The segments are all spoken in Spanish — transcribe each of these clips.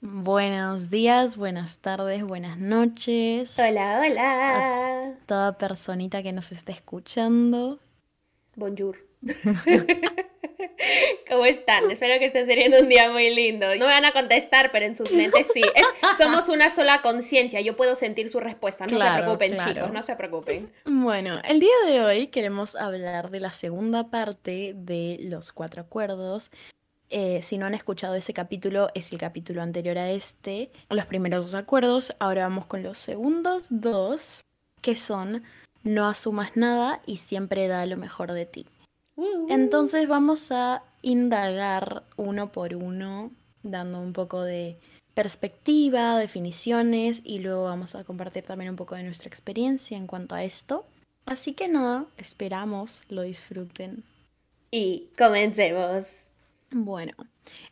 buenos días, buenas tardes, buenas noches. Hola, hola. Toda personita que nos esté escuchando. Bonjour. ¿Cómo están? Espero que estén teniendo un día muy lindo. No me van a contestar, pero en sus mentes sí. Es- somos una sola conciencia. Yo puedo sentir su respuesta. No se preocupen, claro. chicos. No se preocupen. Bueno, el día de hoy queremos hablar de la segunda parte de los cuatro acuerdos. Eh, si no han escuchado ese capítulo, es el capítulo anterior a este. Los primeros dos acuerdos, ahora vamos con los segundos dos, que son no asumas nada y siempre da lo mejor de ti. Entonces vamos a indagar uno por uno, dando un poco de perspectiva, definiciones y luego vamos a compartir también un poco de nuestra experiencia en cuanto a esto. Así que nada, esperamos lo disfruten. Y comencemos. Bueno,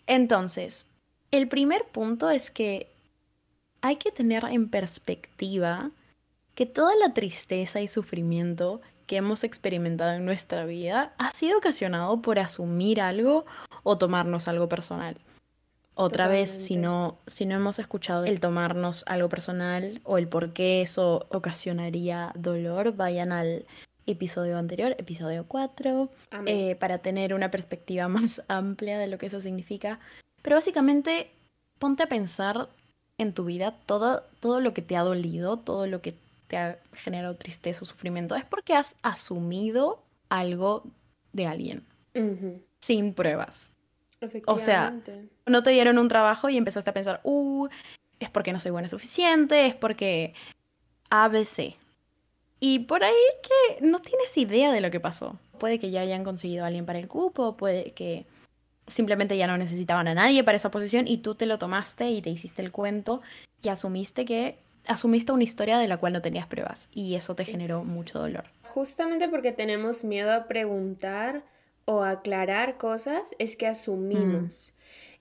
entonces, el primer punto es que hay que tener en perspectiva que toda la tristeza y sufrimiento que hemos experimentado en nuestra vida ha sido ocasionado por asumir algo o tomarnos algo personal. Otra vez, si no, si no hemos escuchado el tomarnos algo personal o el por qué eso ocasionaría dolor, vayan al episodio anterior, episodio 4 Amén. eh, para tener una perspectiva más amplia de lo que eso significa. Pero básicamente, ponte a pensar en tu vida todo, todo lo que te ha dolido, todo lo que te ha generado tristeza o sufrimiento, es porque has asumido algo de alguien, sin pruebas. O sea. No te dieron un trabajo y empezaste a pensar, uh, es porque no soy buena suficiente, es porque ABC. Y por ahí que no tienes idea de lo que pasó. Puede que ya hayan conseguido a alguien para el cupo, puede que simplemente ya no necesitaban a nadie para esa posición y tú te lo tomaste y te hiciste el cuento y asumiste que asumiste una historia de la cual no tenías pruebas y eso te generó mucho dolor. Justamente porque tenemos miedo a preguntar o aclarar cosas, es que asumimos.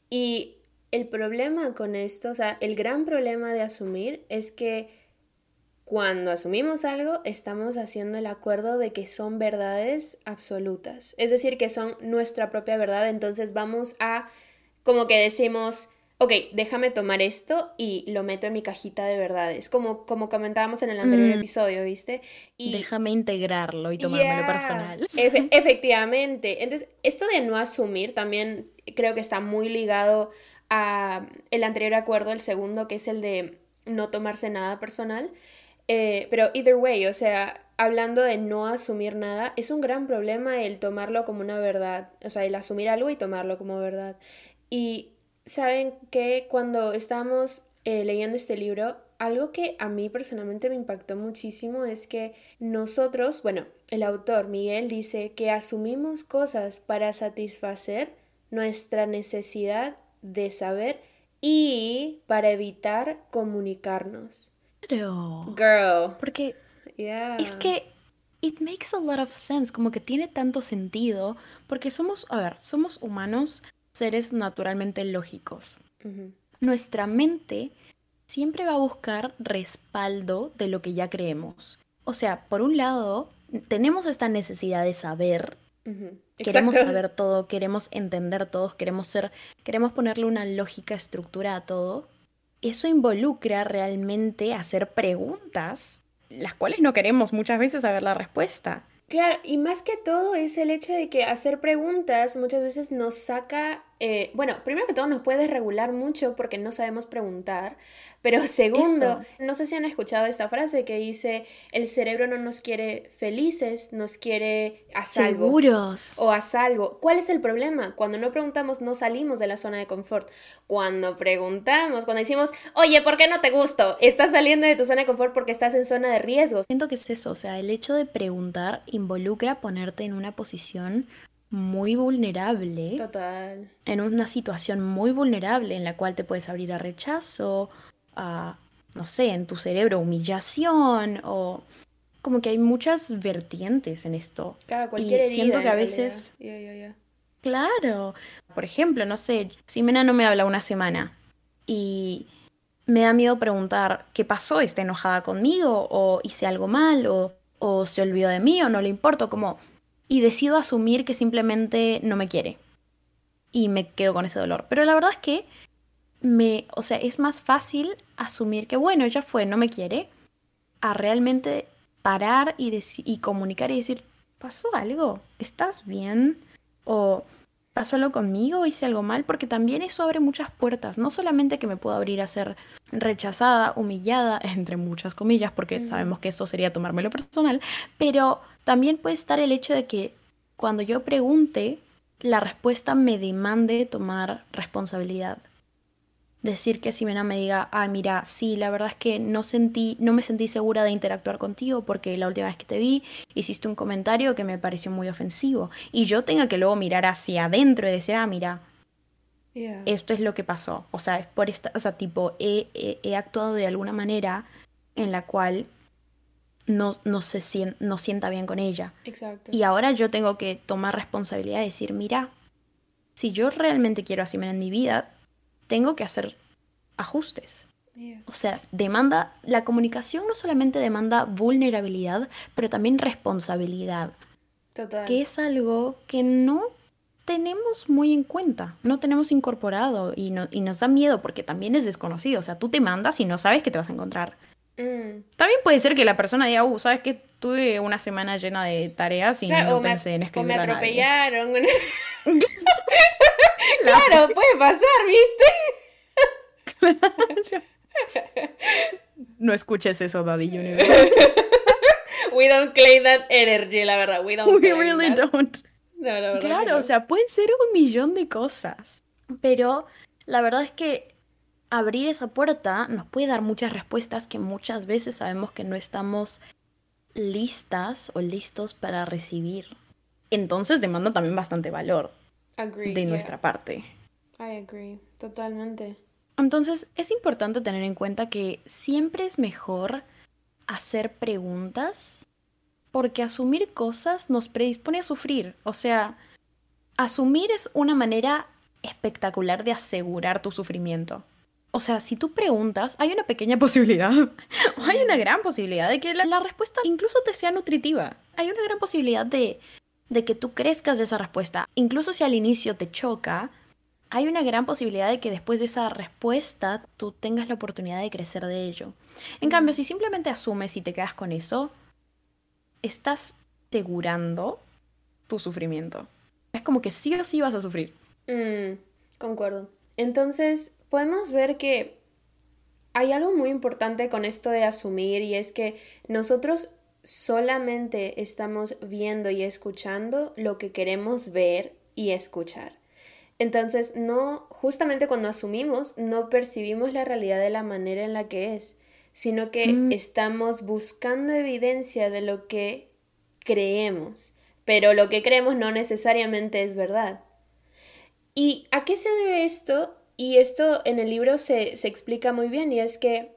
Y el problema con esto, o sea, el gran problema de asumir es que cuando asumimos algo, estamos haciendo el acuerdo de que son verdades absolutas. Es decir, que son nuestra propia verdad. Entonces vamos a, como que decimos, ok, déjame tomar esto y lo meto en mi cajita de verdades. Como, como comentábamos en el anterior Mm. episodio, ¿viste? Y Déjame integrarlo y tomármelo Yeah, personal. efe- efectivamente. Entonces, esto de no asumir también creo que está muy ligado a el anterior acuerdo, el segundo, que es el de no tomarse nada personal. Eh, pero either way, o sea, hablando de no asumir nada, es un gran problema el tomarlo como una verdad. O sea, el asumir algo y tomarlo como verdad. Y saben que cuando estábamos eh, leyendo este libro, algo que a mí personalmente me impactó muchísimo es que nosotros, bueno, el autor Miguel dice que asumimos cosas para satisfacer nuestra necesidad de saber y para evitar comunicarnos. Girl. Porque Yeah. Es que it makes a lot of sense, como que tiene tanto sentido, porque somos, a ver, somos humanos, seres naturalmente lógicos. Nuestra mente siempre va a buscar respaldo de lo que ya creemos. O sea, por un lado, tenemos esta necesidad de saber, queremos saber todo, queremos entender todo, queremos ser, queremos ponerle una lógica, estructura a todo. Eso involucra realmente hacer preguntas, las cuales no queremos muchas veces saber la respuesta. Claro, y más que todo es el hecho de que hacer preguntas muchas veces nos saca, eh, bueno, primero que todo nos puede regular mucho porque no sabemos preguntar, pero segundo, Eso. no sé si han escuchado esta frase que dice, el cerebro no nos quiere felices, nos quiere a salvo. Seguros. O a salvo. ¿Cuál es el problema? Cuando no preguntamos, no salimos de la zona de confort. Cuando preguntamos, cuando decimos, oye, ¿por qué no te gusto? Estás saliendo de tu zona de confort porque estás en zona de riesgos. Siento que es eso, o sea, el hecho de preguntar involucra ponerte en una posición muy vulnerable, Total. en una situación muy vulnerable en la cual te puedes abrir a rechazo, a no sé, en tu cerebro humillación o como que hay muchas vertientes en esto. Claro, cualquier y siento que a veces... Claro. Por ejemplo, no sé, si Mena no me habla una semana y me da miedo preguntar qué pasó, está enojada conmigo o hice algo mal o, o se olvidó de mí o no le importo, como... Y decido asumir que simplemente no me quiere. Y me quedo con ese dolor. Pero la verdad es que me, o sea, es más fácil asumir que, bueno, ya fue, no me quiere, a realmente parar y, y comunicar y decir, ¿pasó algo? ¿Estás bien? O ¿pasó algo conmigo? ¿Hice algo mal? Porque también eso abre muchas puertas. No solamente que me puedo abrir a ser rechazada, humillada, entre muchas comillas, porque sabemos que eso sería tomármelo personal, pero también puede estar el hecho de que cuando yo pregunte, la respuesta me demande tomar responsabilidad decir que Simena me diga, ah, mira, sí, la verdad es que no sentí, no me sentí segura de interactuar contigo porque la última vez que te vi hiciste un comentario que me pareció muy ofensivo. Y yo tenga que luego mirar hacia adentro y decir, ah, mira, esto es lo que pasó. O sea, es por esta, o sea, tipo, he, he, actuado de alguna manera en la cual no, no, se, no sienta bien con ella. Exacto. Y ahora yo tengo que tomar responsabilidad y decir, mira, si yo realmente quiero a Simena en mi vida, tengo que hacer ajustes. O sea, demanda, la comunicación no solamente demanda vulnerabilidad, pero también responsabilidad. Total. Que es algo que no tenemos muy en cuenta, no tenemos incorporado y, no, y nos da miedo porque también es desconocido. O sea, tú te mandas y no sabes qué te vas a encontrar. Mm. También puede ser que la persona diga, uh, sabes que tuve una semana llena de tareas y no pensé en escribir. O me atropellaron. claro, puede pasar, ¿viste? No escuches eso, Daddy Universe. We don't claim that energy, la verdad. We don't. We really don't. claro, o sea, pueden ser un millón de cosas. Pero la verdad es que abrir esa puerta nos puede dar muchas respuestas que muchas veces sabemos que no estamos listas o listos para recibir. Entonces demanda también bastante valor de nuestra parte. I agree, totalmente. Entonces es importante tener en cuenta que siempre es mejor hacer preguntas porque asumir cosas nos predispone a sufrir. O sea, asumir es una manera espectacular de asegurar tu sufrimiento. O sea, si tú preguntas, hay una pequeña posibilidad, o hay una gran posibilidad de que la, respuesta incluso te sea nutritiva. Hay una gran posibilidad de de que tú crezcas de esa respuesta. Incluso si al inicio te choca, hay una gran posibilidad de que después de esa respuesta tú tengas la oportunidad de crecer de ello. En cambio, si simplemente asumes y te quedas con eso, estás asegurando tu sufrimiento. Es como que sí o sí vas a sufrir. Mm, concuerdo. Entonces, podemos ver que hay algo muy importante con esto de asumir y es que nosotros solamente estamos viendo y escuchando lo que queremos ver y escuchar. Entonces, no, justamente cuando asumimos, no percibimos la realidad de la manera en la que es, sino que mm. estamos buscando evidencia de lo que creemos, pero lo que creemos no necesariamente es verdad. ¿Y a qué se debe esto? Y esto en el libro se, se explica muy bien, y es que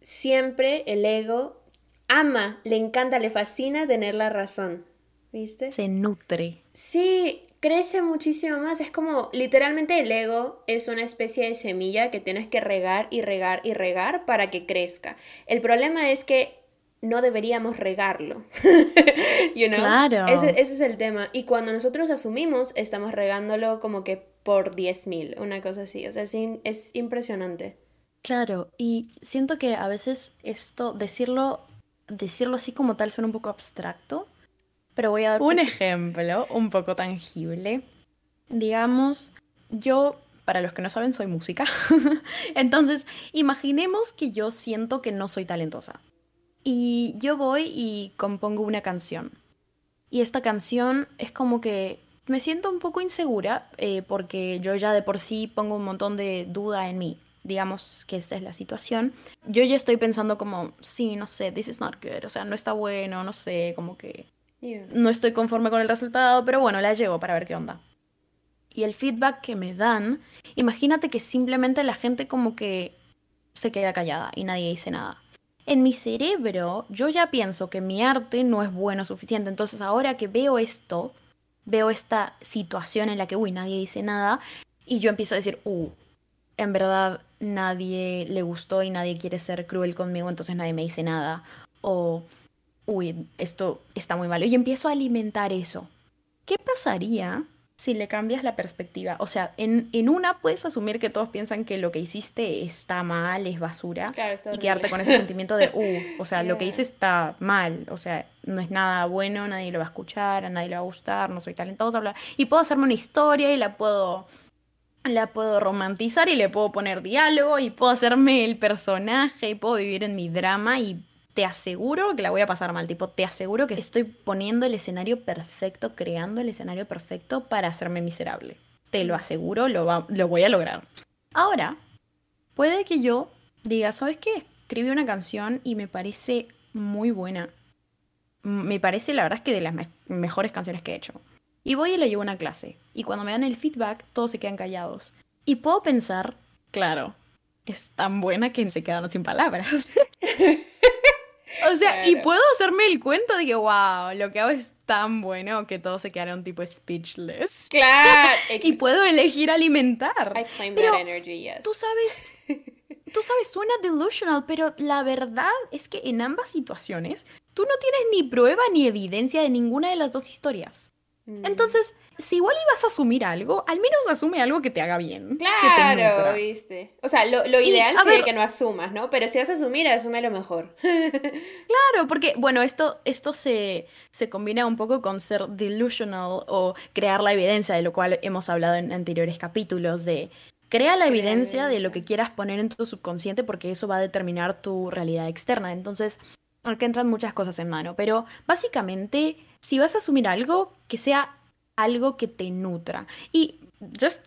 siempre el ego ama, le encanta, le fascina tener la razón. ¿Viste? Se nutre. Sí, crece muchísimo más. Es como literalmente el ego es una especie de semilla que tienes que regar y regar y regar para que crezca. El problema es que no deberíamos regarlo. you know? Claro. Ese, ese, es el tema. Y cuando nosotros asumimos, estamos regándolo como que por 10.000, una cosa así. O sea, es, es impresionante. Claro, y siento que a veces esto, decirlo decirlo así como tal suena un poco abstracto, pero voy a dar un ejemplo un poco tangible. Digamos, yo, para los que no saben, soy música. Entonces, imaginemos que yo siento que no soy talentosa. Y yo voy y compongo una canción. Y esta canción es como que me siento un poco insegura eh, porque yo ya de por sí pongo un montón de duda en mí digamos que esta es la situación, yo ya estoy pensando como, sí, no sé, this is not good, o sea, no está bueno, no sé, como que no estoy conforme con el resultado, pero bueno, la llevo para ver qué onda. Y el feedback que me dan, imagínate que simplemente la gente como que se queda callada y nadie dice nada. En mi cerebro, yo ya pienso que mi arte no es bueno suficiente. Entonces, ahora que veo esto, veo esta situación en la que, uy, nadie dice nada, y yo empiezo a decir, uh, en verdad nadie le gustó y nadie quiere ser cruel conmigo, entonces nadie me dice nada. O, uy, esto está muy malo. Y empiezo a alimentar eso. ¿Qué pasaría si le cambias la perspectiva. O sea, en, en, una puedes asumir que todos piensan que lo que hiciste está mal, es basura. y quedarte con ese sentimiento de, uh, o sea, lo que hice está mal. O sea, no es nada bueno, nadie lo va a escuchar, a nadie le va a gustar, no soy talentosa, bla. Y puedo hacerme una historia y la puedo. La puedo romantizar y le puedo poner diálogo y puedo hacerme el personaje y puedo vivir en mi drama y te aseguro que la voy a pasar mal. Tipo, te aseguro que estoy poniendo el escenario perfecto, creando el escenario perfecto para hacerme miserable. Te lo aseguro, lo, voy a lograr. Ahora, puede que yo diga, ¿sabes qué? Escribí una canción y me parece muy buena. Me parece, la verdad, es que de las mejores canciones que he hecho. Y voy y le llevo una clase. Y cuando me dan el feedback, todos se quedan callados. Y puedo pensar, claro, es tan buena que se quedan sin palabras. O sea, y puedo hacerme el cuento de que, wow, lo que hago es tan bueno que todos se quedaron tipo speechless. Claro. y puedo elegir alimentar. I claim that energy, yes. Tú sabes, tú sabes, suena delusional, pero la verdad es que en ambas situaciones tú no tienes ni prueba ni evidencia de ninguna de las dos historias. Mm. Entonces, si igual ibas a asumir algo, al menos asume algo que te haga bien. Claro, viste. O sea, lo, ideal sería que no asumas, ¿no? Pero si vas a asumir, asume lo mejor. claro, porque, bueno, esto, esto se, se combina un poco con ser delusional o crear la evidencia, de lo cual hemos hablado en anteriores capítulos, de crea la evidencia de lo que quieras poner en tu subconsciente porque eso va a determinar tu realidad externa. Entonces, que entran muchas cosas en mano, pero básicamente, si vas a asumir algo, que sea algo que te nutra. Y just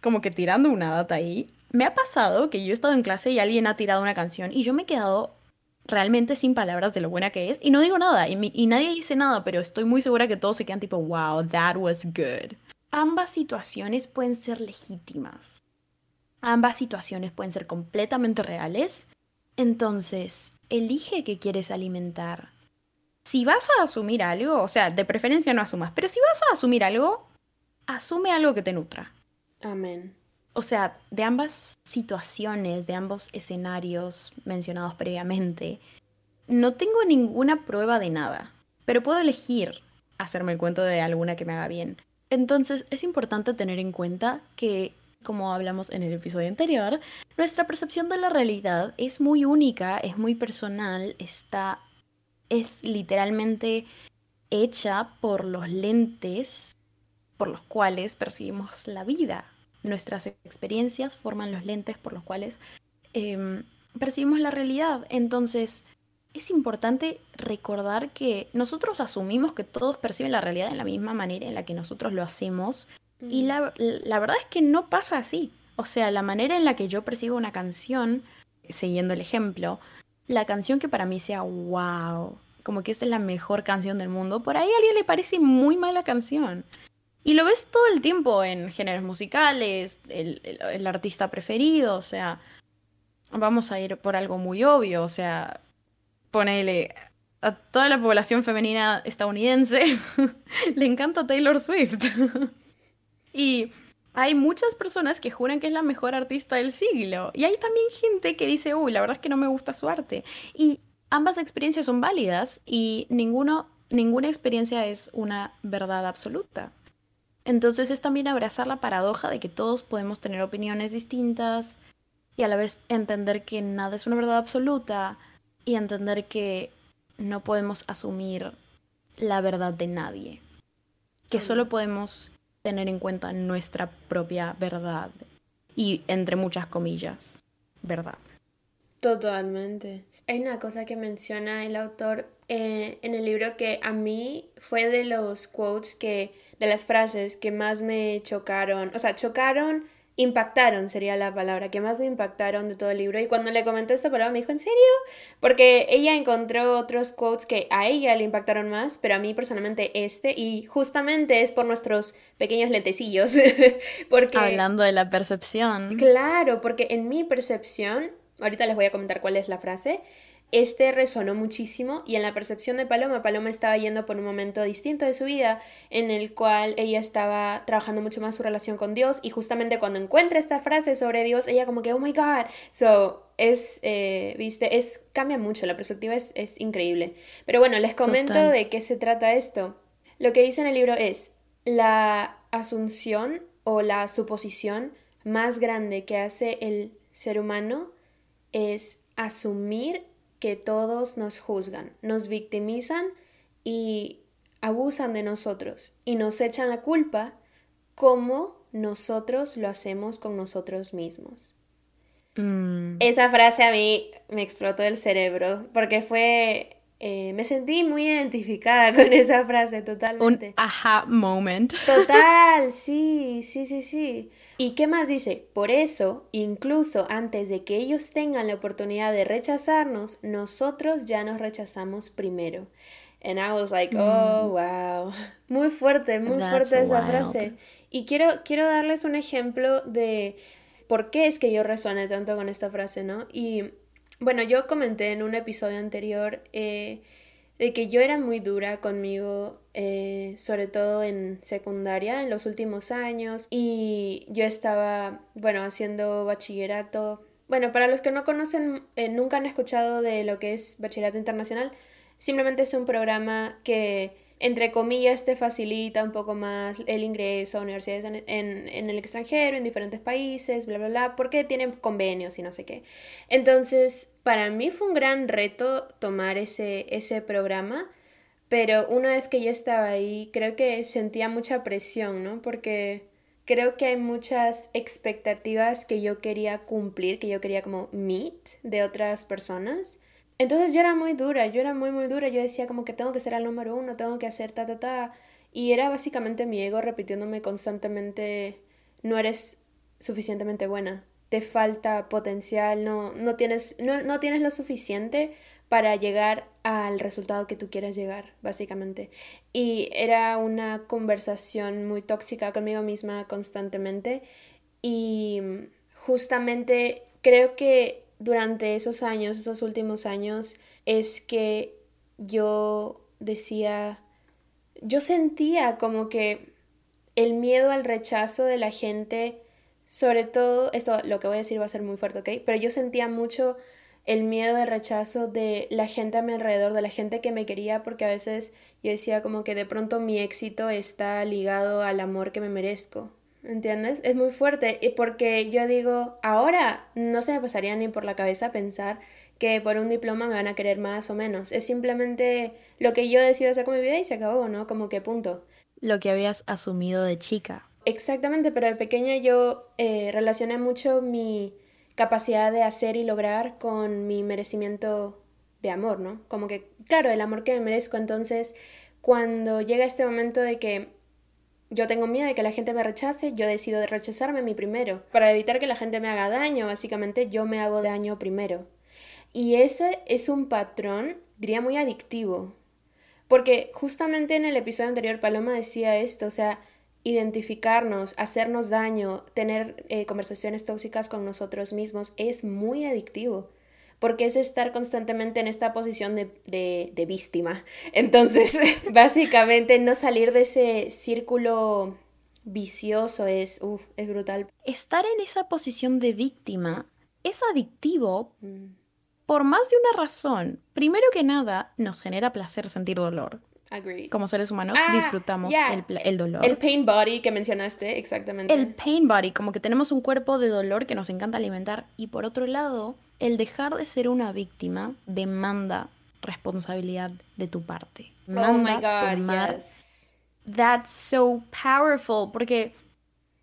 como que tirando una data ahí, me ha pasado que yo he estado en clase y alguien ha tirado una canción y yo me he quedado realmente sin palabras de lo buena que es y no digo nada y, nadie dice nada, pero estoy muy segura que todos se quedan tipo, wow, that was good. Ambas situaciones pueden ser legítimas. Ambas situaciones pueden ser completamente reales. Entonces, elige qué quieres alimentar si vas a asumir algo, o sea, de preferencia no asumas, pero si vas a asumir algo, asume algo que te nutra. Amén. O sea, de ambas situaciones, de ambos escenarios mencionados previamente, no tengo ninguna prueba de nada, pero puedo elegir hacerme el cuento de alguna que me haga bien. Entonces, es importante tener en cuenta que, como hablamos en el episodio anterior, nuestra percepción de la realidad es muy única, es muy personal, está es literalmente hecha por los lentes por los cuales percibimos la vida. Nuestras experiencias forman los lentes por los cuales em, percibimos la realidad. Entonces, es importante recordar que nosotros asumimos que todos perciben la realidad de la misma manera en la que nosotros lo hacemos. Y la, la verdad es que no pasa así. O sea, la manera en la que yo percibo una canción, siguiendo el ejemplo, la canción que para mí sea wow, como que esta es la mejor canción del mundo, por ahí a alguien le parece muy mala canción. Y lo ves todo el tiempo en géneros musicales, el, artista preferido, o sea, vamos a ir por algo muy obvio, o sea, ponele a toda la población femenina estadounidense, le encanta Taylor Swift. y hay muchas personas que juran que es la mejor artista del siglo. Y hay también gente que dice, uy, la verdad es que no me gusta su arte. Y ambas experiencias son válidas y ninguno, ninguna experiencia es una verdad absoluta. Entonces es también abrazar la paradoja de que todos podemos tener opiniones distintas y a la vez entender que nada es una verdad absoluta y entender que no podemos asumir la verdad de nadie. Que solo podemos tener en cuenta nuestra propia verdad. Y entre muchas comillas, verdad. Totalmente. Hay una cosa que menciona el autor eh, en el libro que a mí fue de los quotes que, de las frases que más me chocaron, o sea, chocaron impactaron sería la palabra que más me impactaron de todo el libro y cuando le comentó esta palabra me dijo ¿en serio? porque ella encontró otros quotes que a ella le impactaron más pero a mí personalmente este y justamente es por nuestros pequeños lentecillos porque hablando de la percepción claro porque en mi percepción ahorita les voy a comentar cuál es la frase, este resonó muchísimo y en la percepción de Paloma, Paloma estaba yendo por un momento distinto de su vida en el cual ella estaba trabajando mucho más su relación con Dios y justamente cuando encuentra esta frase sobre Dios, ella como que, oh my god, so es, eh, viste, es, cambia mucho, la perspectiva es, es increíble. Pero bueno, les comento de qué se trata esto. Lo que dice en el libro es, la asunción o la suposición más grande que hace el ser humano es asumir que todos nos juzgan, nos victimizan y abusan de nosotros y nos echan la culpa como nosotros lo hacemos con nosotros mismos. Mm. Esa frase a mí me explotó el cerebro porque fue eh, me sentí muy identificada con esa frase totalmente. Un aha moment. Total, sí, sí, sí, sí. ¿Y qué más dice? Por eso, incluso antes de que ellos tengan la oportunidad de rechazarnos, nosotros ya nos rechazamos primero. And I was like, oh, mm. wow. Muy fuerte, muy fuerte esa frase. Y quiero, quiero darles un ejemplo de por qué es que yo resoné tanto con esta frase, ¿no? Y bueno, yo comenté en un episodio anterior eh, de que yo era muy dura conmigo, eh, sobre todo en secundaria, en los últimos años, y yo estaba, bueno, haciendo bachillerato. Bueno, para los que no conocen, eh, nunca han escuchado de lo que es bachillerato internacional, simplemente es un programa que entre comillas, te facilita un poco más el ingreso a universidades en, el extranjero, en diferentes países, bla, bla, bla, porque tienen convenios y no sé qué. Entonces, para mí fue un gran reto tomar ese, ese programa, pero una vez que ya estaba ahí, creo que sentía mucha presión, ¿no? Porque creo que hay muchas expectativas que yo quería cumplir, que yo quería como meet de otras personas. Entonces yo era muy dura, yo era muy, muy dura. Yo decía como que tengo que ser el número uno, tengo que hacer ta, ta, ta. Y era básicamente mi ego repitiéndome constantemente, no eres suficientemente buena, te falta potencial, no, no, tienes, no, no tienes lo suficiente para llegar al resultado que tú quieres llegar, básicamente. Y era una conversación muy tóxica conmigo misma constantemente. Y justamente creo que durante esos años, esos últimos años, es que yo decía, yo sentía como que el miedo al rechazo de la gente, sobre todo, esto lo que voy a decir va a ser muy fuerte, ¿ok? Pero yo sentía mucho el miedo al rechazo de la gente a mi alrededor, de la gente que me quería, porque a veces yo decía como que de pronto mi éxito está ligado al amor que me merezco, ¿Entiendes? Es muy fuerte y porque yo digo, ahora no se me pasaría ni por la cabeza pensar que por un diploma me van a querer más o menos. Es simplemente lo que yo decido hacer con mi vida y se acabó, ¿no? Como que punto. Lo que habías asumido de chica. Exactamente, pero de pequeña yo eh, relacioné mucho mi capacidad de hacer y lograr con mi merecimiento de amor, ¿no? Como que, claro, el amor que me merezco. Entonces, cuando llega este momento de que yo tengo miedo de que la gente me rechace, yo decido de rechazarme a mí primero. Para evitar que la gente me haga daño, básicamente yo me hago daño primero. Y ese es un patrón, diría, muy adictivo. Porque justamente en el episodio anterior Paloma decía esto, o sea, identificarnos, hacernos daño, tener eh, conversaciones tóxicas con nosotros mismos es muy adictivo porque es estar constantemente en esta posición de, víctima. Entonces, básicamente no salir de ese círculo vicioso es, es brutal. Estar en esa posición de víctima es adictivo mm. por más de una razón. Primero que nada, nos genera placer sentir dolor. Como seres humanos ah, disfrutamos el, dolor. El pain body que mencionaste, exactamente. El pain body, como que tenemos un cuerpo de dolor que nos encanta alimentar. Y por otro lado, el dejar de ser una víctima demanda responsabilidad de tu parte. oh my God, That's so powerful, porque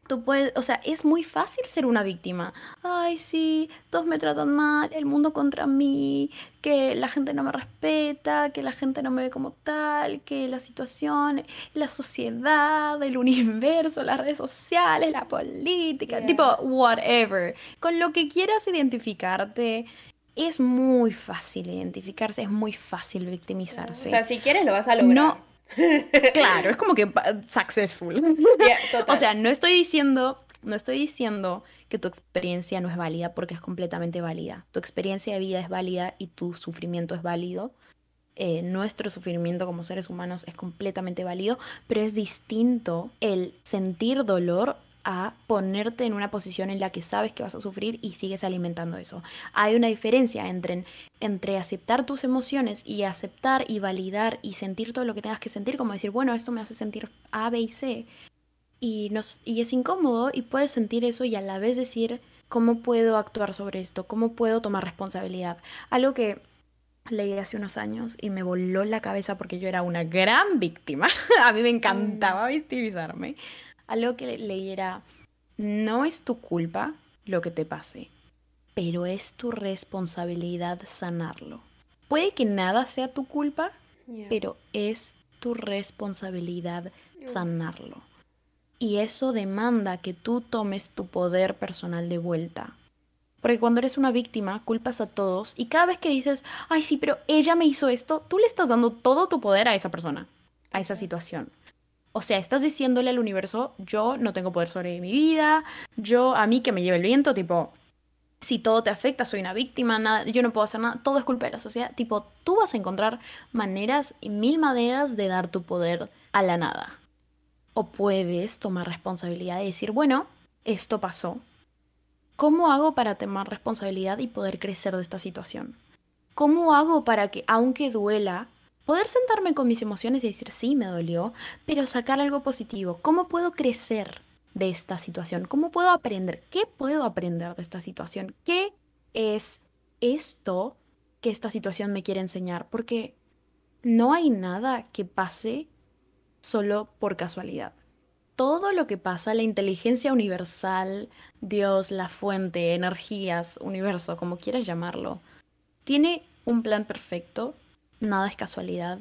tú puedes, o sea, es muy fácil ser una víctima. Ay, sí, todos me tratan mal, el mundo contra mí, que la gente no me respeta, que la gente no me ve como tal, que la situación, la sociedad, el universo, las redes sociales, la política, tipo, whatever. Con lo que quieras identificarte. Es muy fácil identificarse, es muy fácil victimizarse. O sea, si quieres lo vas a lograr. No, claro, es como que successful. o sea, no estoy diciendo No estoy diciendo que tu experiencia no es válida porque es completamente válida. Tu experiencia de vida es válida y tu sufrimiento es válido. Eh, nuestro sufrimiento como seres humanos es completamente válido, pero es distinto el sentir dolor a ponerte en una posición en la que sabes que vas a sufrir y sigues alimentando eso. Hay una diferencia entre, entre aceptar tus emociones y aceptar y validar y sentir todo lo que tengas que sentir, como decir, bueno, esto me hace sentir A, B y C. Y, nos, y es incómodo y puedes sentir eso y a la vez decir, ¿cómo puedo actuar sobre esto? ¿Cómo puedo tomar responsabilidad? Algo que leí hace unos años y me voló la cabeza porque yo era una gran víctima. a mí me encantaba mm. victimizarme algo que leí era, no es tu culpa lo que te pase, pero es tu responsabilidad sanarlo. Puede que nada sea tu culpa, pero es tu responsabilidad sanarlo. Y eso demanda que tú tomes tu poder personal de vuelta. Porque cuando eres una víctima, culpas a todos y cada vez que dices, ay sí, pero ella me hizo esto, tú le estás dando todo tu poder a esa persona, a esa situación. O sea, estás diciéndole al universo, yo no tengo poder sobre mi vida, yo a mí que me lleve el viento, tipo, si todo te afecta, soy una víctima, nada, yo no puedo hacer nada, todo es culpa de la sociedad. Tipo, tú vas a encontrar maneras y mil maneras de dar tu poder a la nada. O puedes tomar responsabilidad y decir, bueno, esto pasó. ¿Cómo hago para tomar responsabilidad y poder crecer de esta situación? ¿Cómo hago para que, aunque duela, Poder sentarme con mis emociones y decir, sí, me dolió, pero sacar algo positivo. ¿Cómo puedo crecer de esta situación? ¿Cómo puedo aprender? ¿Qué puedo aprender de esta situación? ¿Qué es esto que esta situación me quiere enseñar? Porque no hay nada que pase solo por casualidad. Todo lo que pasa, la inteligencia universal, Dios, la fuente, energías, universo, como quieras llamarlo, tiene un plan perfecto nada es casualidad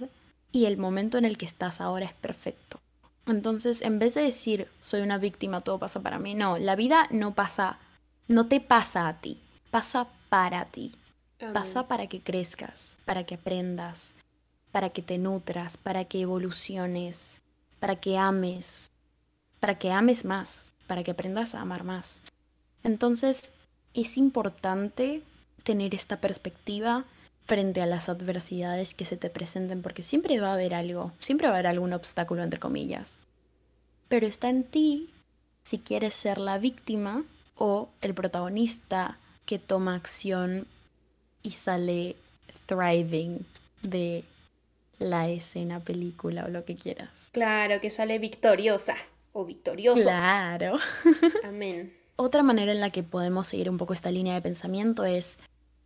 y el momento en el que estás ahora es perfecto. Entonces, en vez de decir soy una víctima, todo pasa para mí, no, la vida no pasa, no te pasa a ti, pasa para ti. Pasa para que crezcas, para que aprendas, para que te nutras, para que evoluciones, para que ames, para que ames más, para que aprendas a amar más. Entonces, es importante tener esta perspectiva frente a las adversidades que se te presenten, porque siempre va a haber algo, siempre va a haber algún obstáculo, entre comillas. Pero está en ti si quieres ser la víctima o el protagonista que toma acción y sale thriving de la escena, película o lo que quieras. Claro, que sale victoriosa o victorioso. Claro. Amén. Otra manera en la que podemos seguir un poco esta línea de pensamiento es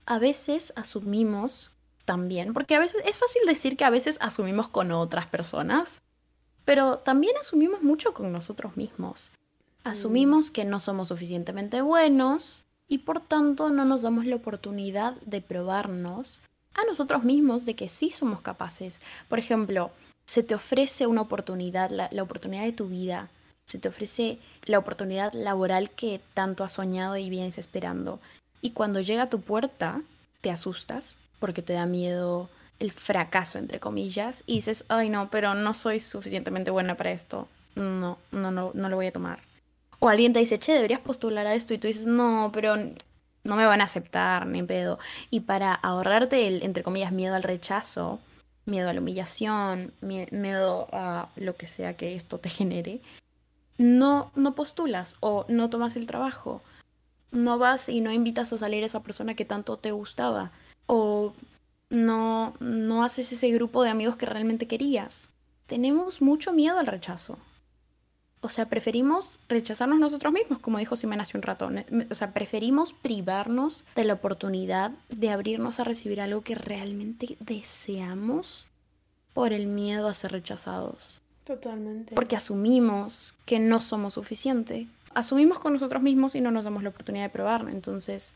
a veces asumimos también, porque a veces es fácil decir que a veces asumimos con otras personas, pero también asumimos mucho con nosotros mismos. Asumimos mm. que no somos suficientemente buenos y por tanto no nos damos la oportunidad de probarnos a nosotros mismos de que sí somos capaces. Por ejemplo, se te ofrece una oportunidad, la, la oportunidad de tu vida, se te ofrece la oportunidad laboral que tanto has soñado y vienes esperando. Y cuando llega a tu puerta, te asustas porque te da miedo el fracaso, entre comillas, y dices, ay no, pero no soy suficientemente buena para esto. No, no, no, no lo voy a tomar. O alguien te dice, che, deberías postular a esto, y tú dices, no, pero no me van a aceptar, ni pedo. Y para ahorrarte el, entre comillas, miedo al rechazo, miedo a la humillación, miedo a lo que sea que esto te genere, no, no postulas o no tomas el trabajo no vas y no invitas a salir a esa persona que tanto te gustaba. O no, no haces ese grupo de amigos que realmente querías. Tenemos mucho miedo al rechazo. O sea, preferimos rechazarnos nosotros mismos, como dijo Simena hace un rato. O sea, preferimos privarnos de la oportunidad de abrirnos a recibir algo que realmente deseamos por el miedo a ser rechazados. Totalmente. Porque asumimos que no somos suficiente asumimos con nosotros mismos y no nos damos la oportunidad de probar. Entonces,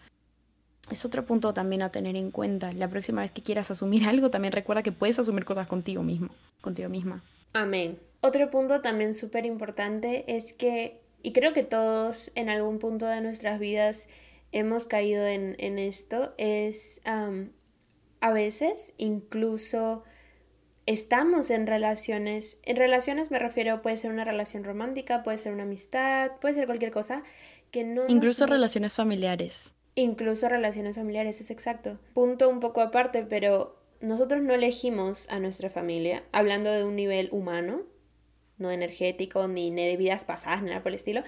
es otro punto también a tener en cuenta. La próxima vez que quieras asumir algo, también recuerda que puedes asumir cosas contigo mismo, contigo misma. Amén. Otro punto también súper importante es que, y creo que todos en algún punto de nuestras vidas hemos caído en, esto, es a veces incluso estamos en relaciones, en relaciones me refiero, puede ser una relación romántica, puede ser una amistad, puede ser cualquier cosa, que no... Incluso relaciones familiares. Incluso relaciones familiares, es exacto. Punto un poco aparte, pero nosotros no elegimos a nuestra familia, hablando de un nivel humano, no energético, ni de vidas pasadas, nada por el estilo,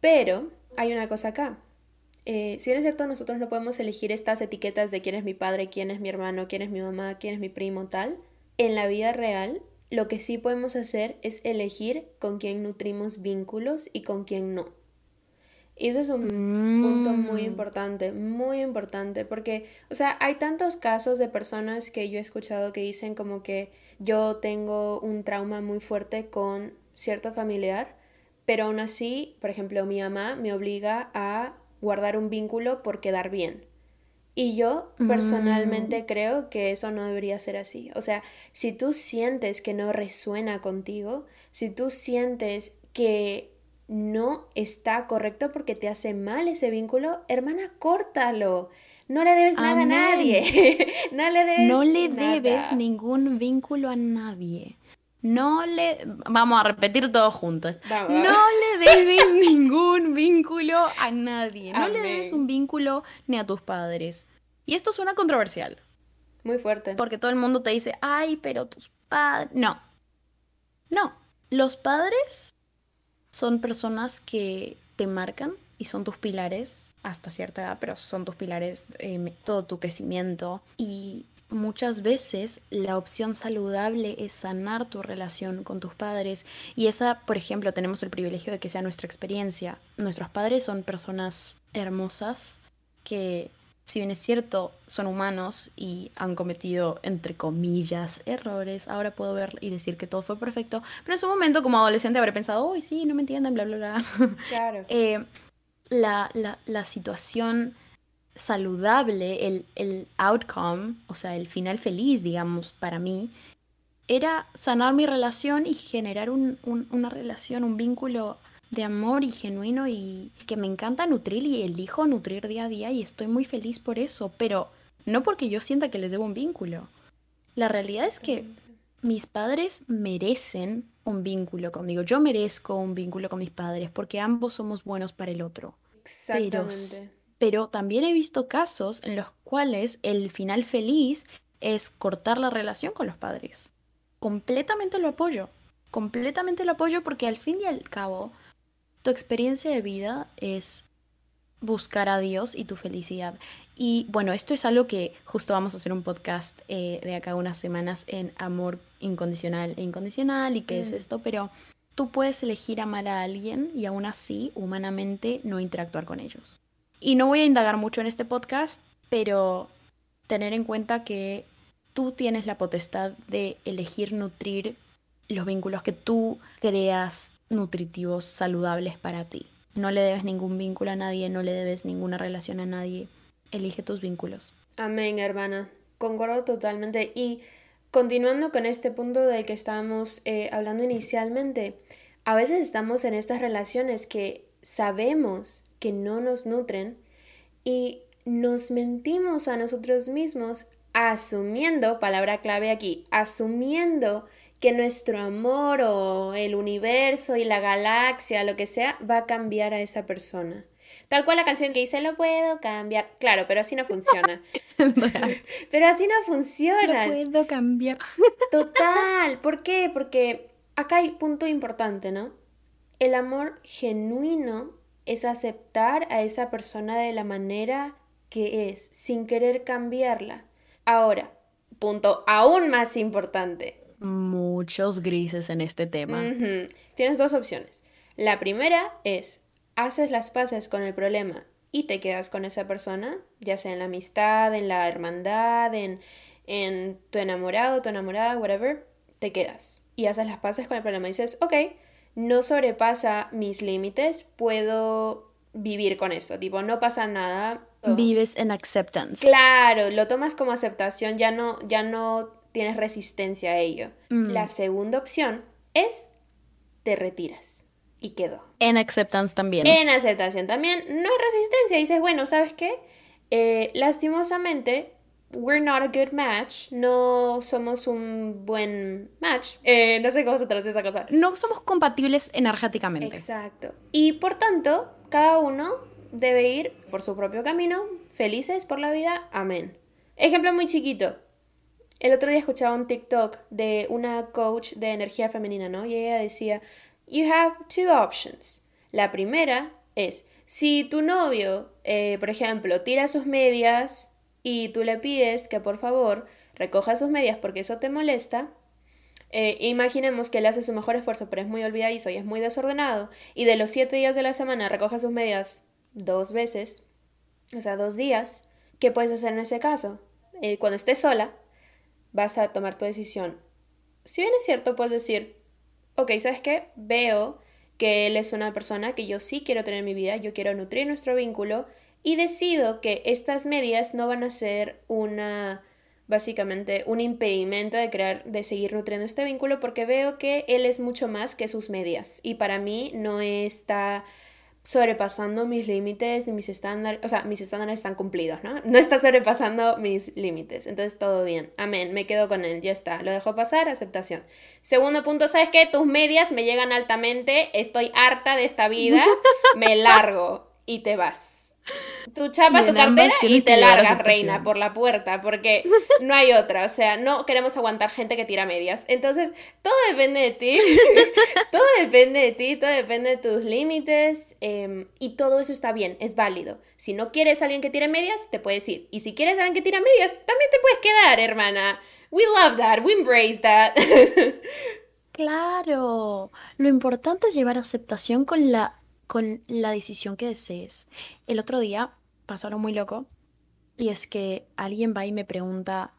pero hay una cosa acá. Eh, si bien es cierto, nosotros no podemos elegir estas etiquetas de quién es mi padre, quién es mi hermano, quién es mi mamá, quién es mi primo, tal. En la vida real, lo que sí podemos hacer es elegir con quién nutrimos vínculos y con quién no. Y eso es un punto muy mm. importante, muy importante, porque, o sea, hay tantos casos de personas que yo he escuchado que dicen como que yo tengo un trauma muy fuerte con cierto familiar, pero aún así, por ejemplo, mi mamá me obliga a guardar un vínculo por quedar bien. Y yo personalmente mm. creo que eso no debería ser así. O sea, si tú sientes que no resuena contigo, si tú sientes que no está correcto porque te hace mal ese vínculo, hermana, córtalo. No le debes nada a nadie. no le debes, no le debes ningún vínculo a nadie. No le. Vamos a repetir todos juntos. No le debes ningún vínculo a nadie. No le debes un vínculo ni a tus padres. Y esto suena controversial. Muy fuerte. Porque todo el mundo te dice, ay, pero tus padres. No. No. Los padres son personas que te marcan y son tus pilares hasta cierta edad, pero son tus pilares, eh, todo tu crecimiento. Y muchas veces la opción saludable es sanar tu relación con tus padres. Y esa, por ejemplo, tenemos el privilegio de que sea nuestra experiencia. Nuestros padres son personas hermosas que si bien es cierto, son humanos y han cometido, entre comillas, errores, ahora puedo ver y decir que todo fue perfecto, pero en su momento como adolescente habré pensado, uy, sí, no me entienden, bla, bla, bla. Claro. Eh, la, la, la, situación saludable, el, el outcome, o sea, el final feliz, digamos, para mí, era sanar mi relación y generar un, un, una relación, un vínculo de amor y genuino y que me encanta nutrir y elijo nutrir día a día y estoy muy feliz por eso, pero no porque yo sienta que les debo un vínculo. La realidad es que mis padres merecen un vínculo conmigo. Yo merezco un vínculo con mis padres porque ambos somos buenos para el otro. Exactamente. Pero, también he visto casos en los cuales el final feliz es cortar la relación con los padres. Completamente lo apoyo. Completamente lo apoyo porque al fin y al cabo tu experiencia de vida es buscar a Dios y tu felicidad. Y bueno, esto es algo que justo vamos a hacer un podcast eh, de acá unas semanas en amor incondicional e incondicional y qué es mm. esto, pero tú puedes elegir amar a alguien y aún así humanamente no interactuar con ellos. Y no voy a indagar mucho en este podcast, pero tener en cuenta que tú tienes la potestad de elegir nutrir los vínculos que tú creas nutritivos, saludables para ti. No le debes ningún vínculo a nadie, no le debes ninguna relación a nadie. Elige tus vínculos. Amén, hermana. Concuerdo totalmente. Y continuando con este punto del que estábamos eh, hablando inicialmente, a veces estamos en estas relaciones que sabemos que no nos nutren y nos mentimos a nosotros mismos asumiendo, palabra clave aquí, asumiendo que nuestro amor o el universo y la galaxia, lo que sea, va a cambiar a esa persona. Tal cual la canción que dice, lo puedo cambiar. Claro, pero así no funciona. pero así no funciona. Lo puedo cambiar. Total. ¿Por qué? Porque acá hay punto importante, ¿no? El amor genuino es aceptar a esa persona de la manera que es, sin querer cambiarla. Ahora, punto aún más importante muchos grises en este tema. Tienes dos opciones. La primera es, haces las paces con el problema y te quedas con esa persona, ya sea en la amistad, en la hermandad, en, en tu enamorado, tu enamorada, whatever, te quedas y haces las paces con el problema. Y dices, ok, no sobrepasa mis límites, puedo vivir con eso, tipo, no pasa nada. Vives en acceptance. Claro, lo tomas como aceptación, ya no, ya no tienes resistencia a ello. Mm. La segunda opción es te retiras y quedó. En acceptance también. En aceptación también no hay resistencia. Dices, bueno, ¿sabes qué? Eh, lastimosamente, we're not a good match, no somos un buen match. Eh, no sé cómo se traduce esa cosa. No somos compatibles energéticamente. Exacto. Y por tanto, cada uno debe ir por su propio camino, felices por la vida, amén. Ejemplo muy chiquito. El otro día escuchaba un TikTok de una coach de energía femenina, ¿no? Y ella decía, you have two options. La primera es, si tu novio, eh, por ejemplo, tira sus medias y tú le pides que por favor recoja sus medias porque eso te molesta, eh, imaginemos que él hace su mejor esfuerzo, pero es muy olvidadizo y es muy desordenado, y de los siete días de la semana recoja sus medias dos veces, o sea, dos días, ¿qué puedes hacer en ese caso? Eh, cuando estés sola, vas a tomar tu decisión. Si bien es cierto, puedes decir, ok, ¿sabes qué? Veo que él es una persona que yo sí quiero tener en mi vida, yo quiero nutrir nuestro vínculo y decido que estas medias no van a ser una básicamente un impedimento de crear de seguir nutriendo este vínculo porque veo que él es mucho más que sus medias y para mí no está sobrepasando mis límites ni mis estándares, o sea, mis estándares están cumplidos, ¿no? No está sobrepasando mis límites, entonces todo bien, amén, me quedo con él, ya está, lo dejo pasar, aceptación. Segundo punto, ¿sabes qué? Tus medias me llegan altamente, estoy harta de esta vida, me largo. Y te vas. Tu chapa, tu cartera y te largas, reina, por la puerta, porque no hay otra. O sea, no queremos aguantar gente que tira medias. Entonces, todo depende de ti. todo depende de ti, todo depende de tus límites. Em, y todo eso está bien, es válido. Si no quieres a alguien que tire medias, te puedes ir. Y si quieres a alguien que tira medias, también te puedes quedar, hermana. We love that, we embrace that. Claro, lo importante es llevar aceptación con la con la decisión que desees. El otro día pasó algo muy loco y es que alguien va y me pregunta,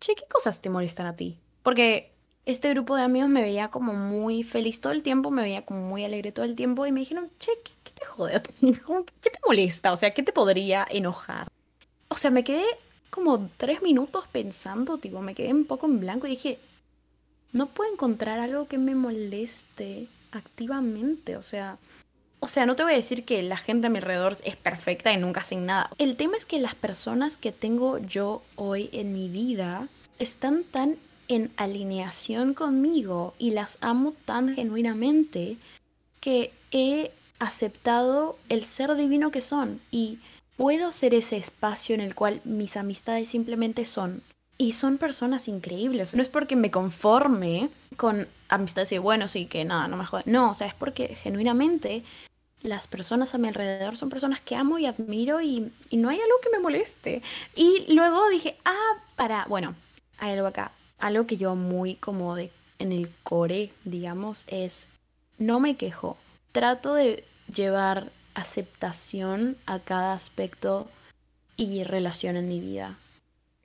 che, ¿qué cosas te molestan a ti? Porque este grupo de amigos me veía como muy feliz todo el tiempo, me veía como muy alegre todo el tiempo y me dijeron, che, ¿qué, te jode? ¿Qué te molesta? O sea, ¿qué te podría enojar? O sea, me quedé como tres minutos pensando, tipo, me quedé un poco en blanco y dije, no puedo encontrar algo que me moleste activamente, o sea, o sea, no te voy a decir que la gente a mi alrededor es perfecta y nunca hacen nada. El tema es que las personas que tengo yo hoy en mi vida están tan en alineación conmigo y las amo tan genuinamente que he aceptado el ser divino que son y puedo ser ese espacio en el cual mis amistades simplemente son. Y son personas increíbles. No es porque me conforme con amistades y bueno, sí, que nada, no me jodan. No, o sea, es porque genuinamente las personas a mi alrededor son personas que amo y admiro y, no hay algo que me moleste. Y luego dije, ah, para, bueno, hay algo acá. Algo que yo muy como de en el core, digamos, es no me quejo. Trato de llevar aceptación a cada aspecto y relación en mi vida.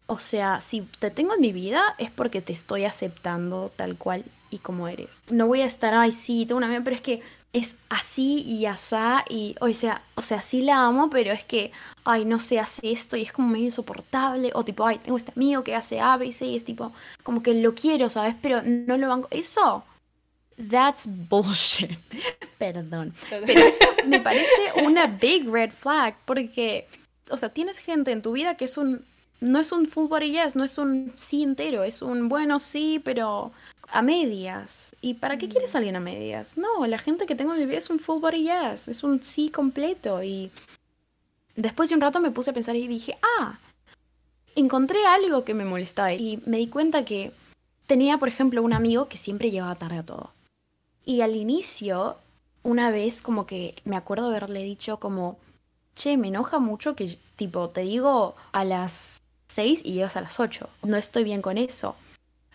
O sea, si te tengo en mi vida es porque te estoy aceptando tal cual y como eres. No voy a estar, ay, sí, tengo una amiga, pero es que es así y asá y, o sea, o sea, sí la amo, pero es que, ay, no sé, hace esto y es como medio insoportable, o tipo, ay, tengo este amigo que hace A, B y C y es tipo, como que lo quiero, ¿sabes? Pero no lo banco. Eso, that's bullshit. Perdón. Pero eso me parece una big red flag, porque, o sea, tienes gente en tu vida que es un, no es un full body yes, no es un sí entero, es un bueno sí, pero a medias. ¿Y para qué quieres alguien a medias? No, la gente que tengo en mi vida es un full body yes, es un sí completo. Y después de un rato me puse a pensar y dije, ah, encontré algo que me molestaba. Y me di cuenta que tenía, por ejemplo, un amigo que siempre llevaba tarde a todo. Y al inicio, una vez como que me acuerdo haberle dicho como, che, me enoja mucho que tipo, te digo a las 6 y llegas a las 8. No estoy bien con eso.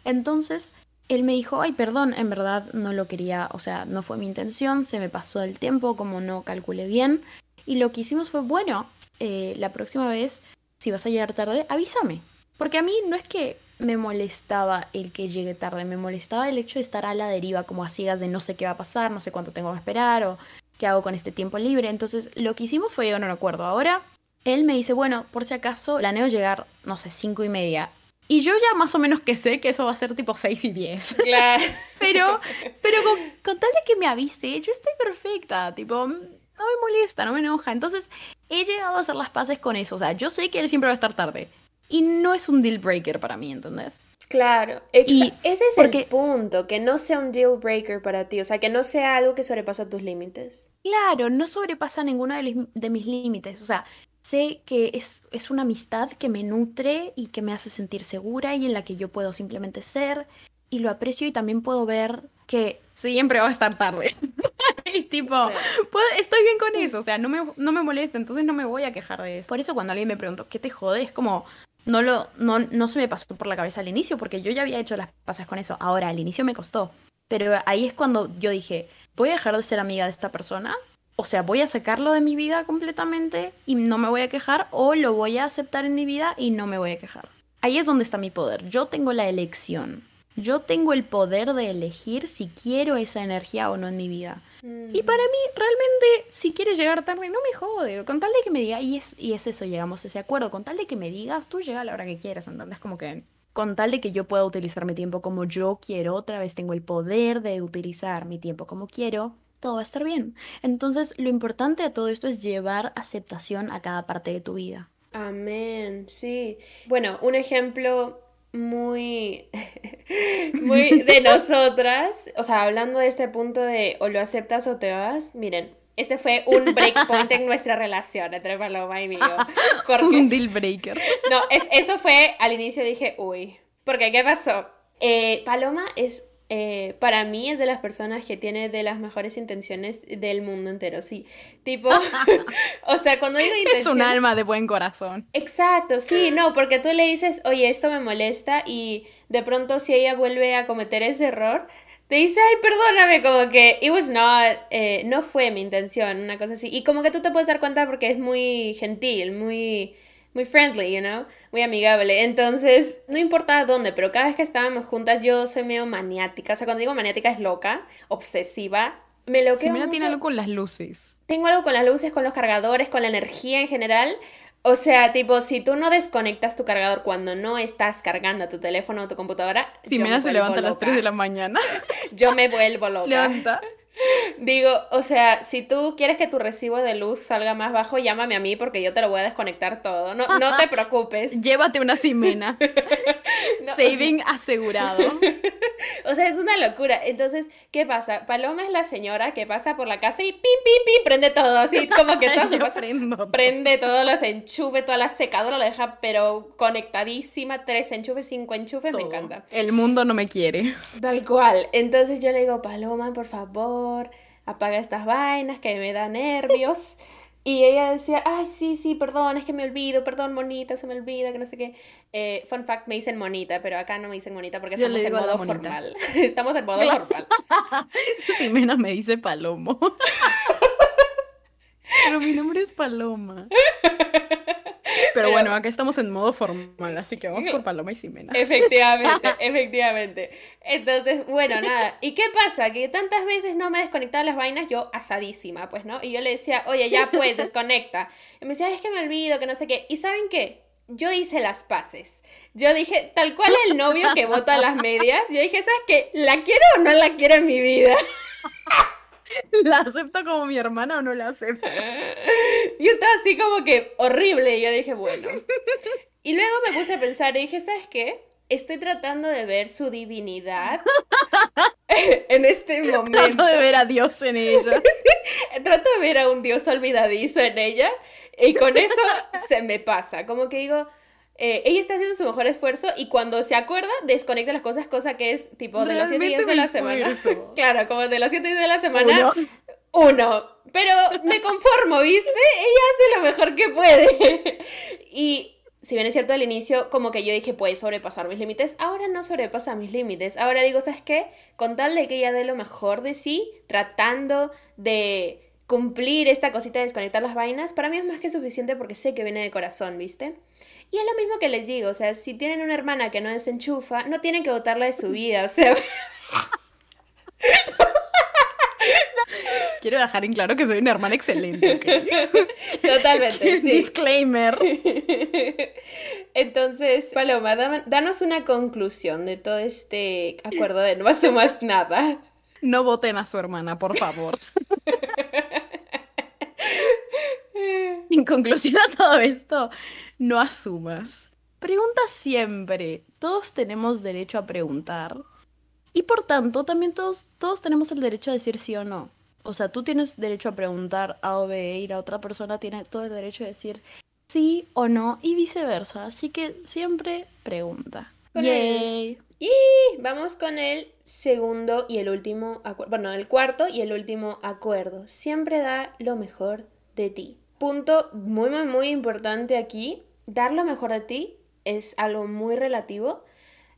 Entonces él me dijo, ay, perdón, en verdad no lo quería, o sea, no fue mi intención, se me pasó el tiempo, como no calculé bien. Y lo que hicimos fue, bueno, eh, la próxima vez, si vas a llegar tarde, avísame. Porque a mí no es que me molestaba el que llegue tarde, me molestaba el hecho de estar a la deriva, como a ciegas de no sé qué va a pasar, no sé cuánto tengo que esperar o qué hago con este tiempo libre. Entonces, lo que hicimos fue, yo no recuerdo ahora, él me dice, bueno, por si acaso, planeo llegar, no sé, cinco y media. Y yo ya más o menos que sé que eso va a ser tipo 6 y 10. Claro. pero pero con, tal de que me avise, yo estoy perfecta. Tipo, no me molesta, no me enoja. Entonces, he llegado a hacer las paces con eso. O sea, yo sé que él siempre va a estar tarde. y no es un deal breaker para mí, ¿entendés? Claro, y ese es el punto, que no sea un deal breaker para ti, o sea, que no sea algo que sobrepasa tus límites. Claro, no sobrepasa ninguno de, de mis límites, o sea, sé que es, es una amistad que me nutre y que me hace sentir segura y en la que yo puedo simplemente ser y lo aprecio y también puedo ver que siempre va a estar tarde. y tipo, estoy bien con eso, o sea, no me, no me molesta, entonces no me voy a quejar de eso. Por eso cuando alguien me preguntó, ¿qué te jode? Es como, no, lo, no, no se me pasó por la cabeza al inicio, porque yo ya había hecho las pasas con eso. Ahora, al inicio me costó. Pero ahí es cuando yo dije, voy a dejar de ser amiga de esta persona o sea, voy a sacarlo de mi vida completamente y no me voy a quejar, o lo voy a aceptar en mi vida y no me voy a quejar. Ahí es donde está mi poder. Yo tengo la elección. Yo tengo el poder de elegir si quiero esa energía o no en mi vida. Y para mí, realmente, si quieres llegar tarde, no me jode. Con tal de que me diga, y es, y es eso, llegamos a ese acuerdo. Con tal de que me digas, tú llega a la hora que quieras, ¿entendés? Como que con tal de que yo pueda utilizar mi tiempo como yo quiero, otra vez tengo el poder de utilizar mi tiempo como quiero, todo va a estar bien. Entonces, lo importante de todo esto es llevar aceptación a cada parte de tu vida. Amén, sí. Bueno, un ejemplo muy, muy de nosotras, o sea, hablando de este punto de o lo aceptas o te vas, miren, este fue un breakpoint en nuestra relación entre Paloma y mío. un deal breaker. No, esto fue, al inicio dije, uy, porque ¿qué pasó? Eh, Paloma es eh, para mí es de las personas que tiene de las mejores intenciones del mundo entero, sí. Tipo, o sea, cuando digo intenciones... Es un alma de buen corazón. Exacto, sí, no, porque tú le dices, oye, esto me molesta y de pronto si ella vuelve a cometer ese error, te dice, ay, perdóname, como que it was not, eh, no fue mi intención, una cosa así. Y como que tú te puedes dar cuenta porque es muy gentil, muy muy friendly, you know, muy amigable. Entonces, no importa dónde, pero cada vez que estábamos juntas, yo soy medio maniática. O sea, cuando digo maniática es loca, obsesiva. Me lo que. me tiene algo con las luces. Tengo algo con las luces, con los cargadores, con la energía en general. O sea, tipo, si tú no desconectas tu cargador cuando no estás cargando tu teléfono o tu computadora. Si me se levanta a las 3 de la mañana. Yo me vuelvo loca. Levanta. Digo, o sea, si tú quieres que tu recibo de luz salga más bajo, llámame a mí porque yo te lo voy a desconectar todo. No, no te preocupes. Llévate una cimena. Saving asegurado. o sea, es una locura. Entonces, ¿qué pasa? Paloma es la señora que pasa por la casa y pim, pim, pim, prende todo. Así como que todo prendo. Prende todos los enchufes, toda la secadora la deja, pero conectadísima. Tres enchufes, cinco enchufes, me encanta. El mundo no me quiere. Tal cual. Entonces yo le digo, Paloma, por favor, apaga estas vainas que me da nervios. Y ella decía, ay, sí, sí, perdón, es que me olvido, perdón, monita, se me olvida, que no sé qué. Eh, fun fact, me dicen monita, pero acá no me dicen monita porque estamos en modo formal. estamos en modo formal. Ximena me dice palomo. pero mi nombre es Paloma. Pero, bueno, acá estamos en modo formal, así que vamos por Paloma y Ximena. Efectivamente, efectivamente. Entonces, bueno, nada. ¿Y qué pasa? Que tantas veces no me desconectaba las vainas, yo asadísima, pues, ¿no? Y yo le decía, oye, ya pues, desconecta. Y me decía, es que me olvido, que no sé qué. ¿Y saben qué? Yo hice las paces. Yo dije, tal cual el novio que bota las medias, yo dije, ¿sabes qué? ¿La quiero o no la quiero en mi vida? ¿La acepto como mi hermana o no la acepto? Yo estaba así como que horrible. Y yo dije, bueno. Y luego me puse a pensar y dije, ¿sabes qué? Estoy tratando de ver su divinidad en este momento. Trato de ver a Dios en ella. Trato de ver a un Dios olvidadizo en ella. Y con eso se me pasa. Como que digo, eh, ella está haciendo su mejor esfuerzo y cuando se acuerda, desconecta las cosas, cosa que es tipo de los 7 días de la semana. claro, como de los 7 días de la semana. Uno. Pero me conformo, ¿viste? Ella hace lo mejor que puede. y si bien es cierto al inicio, como que yo dije, puede sobrepasar mis límites, ahora no sobrepasa mis límites. Ahora digo, ¿sabes qué? Con tal de que ella dé lo mejor de sí, tratando de cumplir esta cosita de desconectar las vainas, para mí es más que suficiente porque sé que viene de corazón, ¿viste? Y es lo mismo que les digo, o sea, si tienen una hermana que no desenchufa, no tienen que botarla de su vida, o sea... Quiero dejar en claro que soy una hermana excelente. Totalmente. Disclaimer. Entonces, Paloma, danos una conclusión de todo este acuerdo de no hacemos nada. No voten a su hermana, por favor. En conclusión a todo esto, no asumas. Pregunta siempre. Todos tenemos derecho a preguntar. Y por tanto, también todos, todos tenemos el derecho a decir sí o no. O sea, tú tienes derecho a preguntar A o B y la otra persona tiene todo el derecho a decir sí o no y viceversa. Así que siempre pregunta. Yay. Y vamos con el segundo y el último acuerdo. Bueno, el cuarto y el último acuerdo. Siempre da lo mejor de ti. Punto muy, muy, muy importante aquí. Dar lo mejor de ti es algo muy relativo.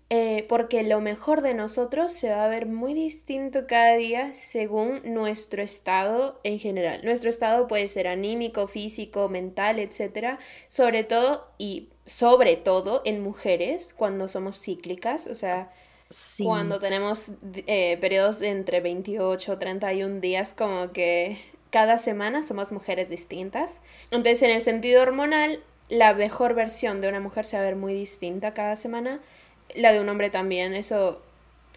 Eh, porque lo mejor de nosotros se va a ver muy distinto cada día según nuestro estado en general. Nuestro estado puede ser anímico, físico, mental, etc. Sobre todo y sobre todo en mujeres cuando somos cíclicas, o sea, cuando tenemos eh, periodos de entre 28 y 31 días, como que cada semana somos mujeres distintas. Entonces, en el sentido hormonal, la mejor versión de una mujer se va a ver muy distinta cada semana la de un hombre también, eso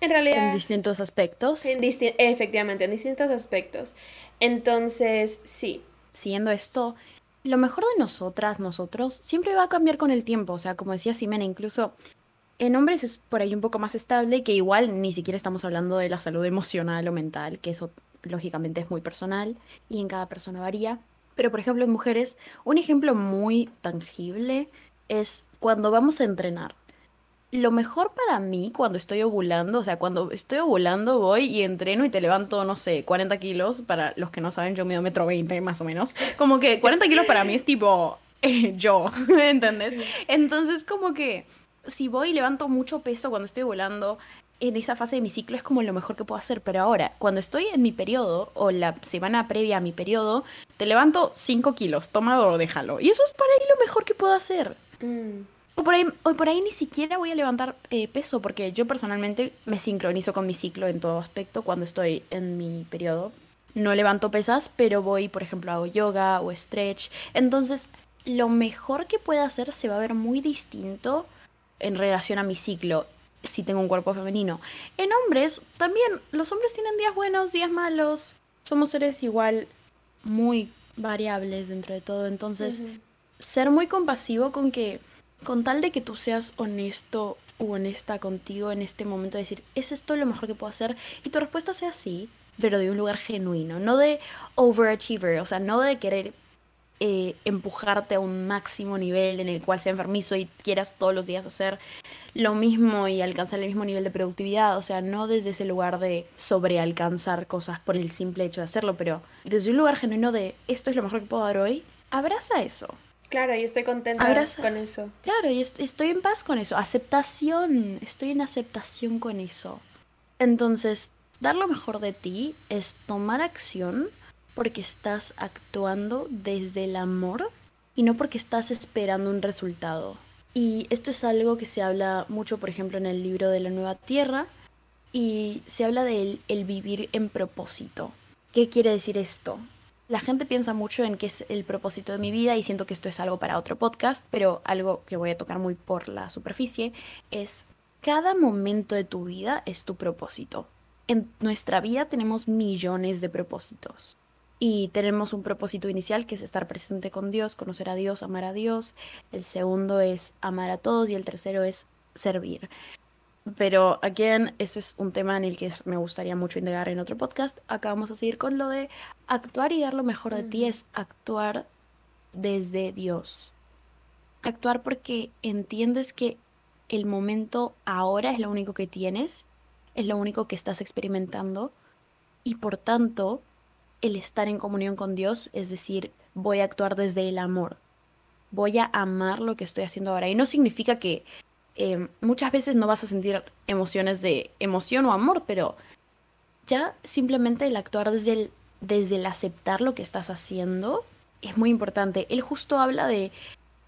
en realidad... En distintos aspectos. efectivamente, en distintos aspectos. Entonces, sí. Siguiendo esto, lo mejor de nosotras, nosotros, siempre va a cambiar con el tiempo. O sea, como decía Simena, incluso en hombres es por ahí un poco más estable, que igual ni siquiera estamos hablando de la salud emocional o mental, que eso lógicamente es muy personal y en cada persona varía. Pero por ejemplo en mujeres, un ejemplo muy tangible es cuando vamos a entrenar lo mejor para mí cuando estoy ovulando, o sea, cuando estoy ovulando voy y entreno y te levanto, no sé, 40 kilos. Para los que no saben, yo mido metro 20 más o menos. Como que 40 kilos para mí es tipo eh, yo, ¿entendés? Entonces como que si voy y levanto mucho peso cuando estoy ovulando, en esa fase de mi ciclo es como lo mejor que puedo hacer. Pero ahora, cuando estoy en mi periodo o la semana previa a mi periodo, te levanto 5 kilos, tómalo o déjalo. Y eso es para ahí lo mejor que puedo hacer. Mm. O por ahí, por ahí ni siquiera voy a levantar eh, peso, porque yo personalmente me sincronizo con mi ciclo en todo aspecto cuando estoy en mi periodo. No levanto pesas, pero voy, por ejemplo, hago yoga o stretch. Entonces, lo mejor que pueda hacer se va a ver muy distinto en relación a mi ciclo si tengo un cuerpo femenino. En hombres, también, los hombres tienen días buenos, días malos. Somos seres igual muy variables dentro de todo. Entonces, ser muy compasivo con que con tal de que tú seas honesto o honesta contigo en este momento, de decir, ¿es esto lo mejor que puedo hacer? Y tu respuesta sea sí, pero de un lugar genuino, no de overachiever, o sea, no de querer eh, empujarte a un máximo nivel en el cual sea enfermizo y quieras todos los días hacer lo mismo y alcanzar el mismo nivel de productividad, o sea, no desde ese lugar de sobrealcanzar cosas por el simple hecho de hacerlo, pero desde un lugar genuino de esto es lo mejor que puedo dar hoy, abraza eso. Claro, y estoy contenta con eso. Claro, y estoy en paz con eso. Aceptación, estoy en aceptación con eso. Entonces, dar lo mejor de ti es tomar acción porque estás actuando desde el amor y no porque estás esperando un resultado. Y esto es algo que se habla mucho, por ejemplo, en el libro de la Nueva Tierra y se habla del el vivir en propósito. ¿Qué quiere decir esto? La gente piensa mucho en qué es el propósito de mi vida y siento que esto es algo para otro podcast, pero algo que voy a tocar muy por la superficie es cada momento de tu vida es tu propósito. En nuestra vida tenemos millones de propósitos y tenemos un propósito inicial que es estar presente con Dios, conocer a Dios, amar a Dios. El segundo es amar a todos y el tercero es servir. Pero aquí eso es un tema en el que me gustaría mucho indagar en otro podcast. Acá vamos a seguir con lo de actuar y dar lo mejor de ti es actuar desde Dios. Actuar porque entiendes que el momento ahora es lo único que tienes, es lo único que estás experimentando y por tanto el estar en comunión con Dios, es decir, voy a actuar desde el amor. Voy a amar lo que estoy haciendo ahora. Y no significa que Em, muchas veces no vas a sentir emociones de emoción o amor, pero ya simplemente el actuar desde el, desde el aceptar lo que estás haciendo es muy importante. Él justo habla de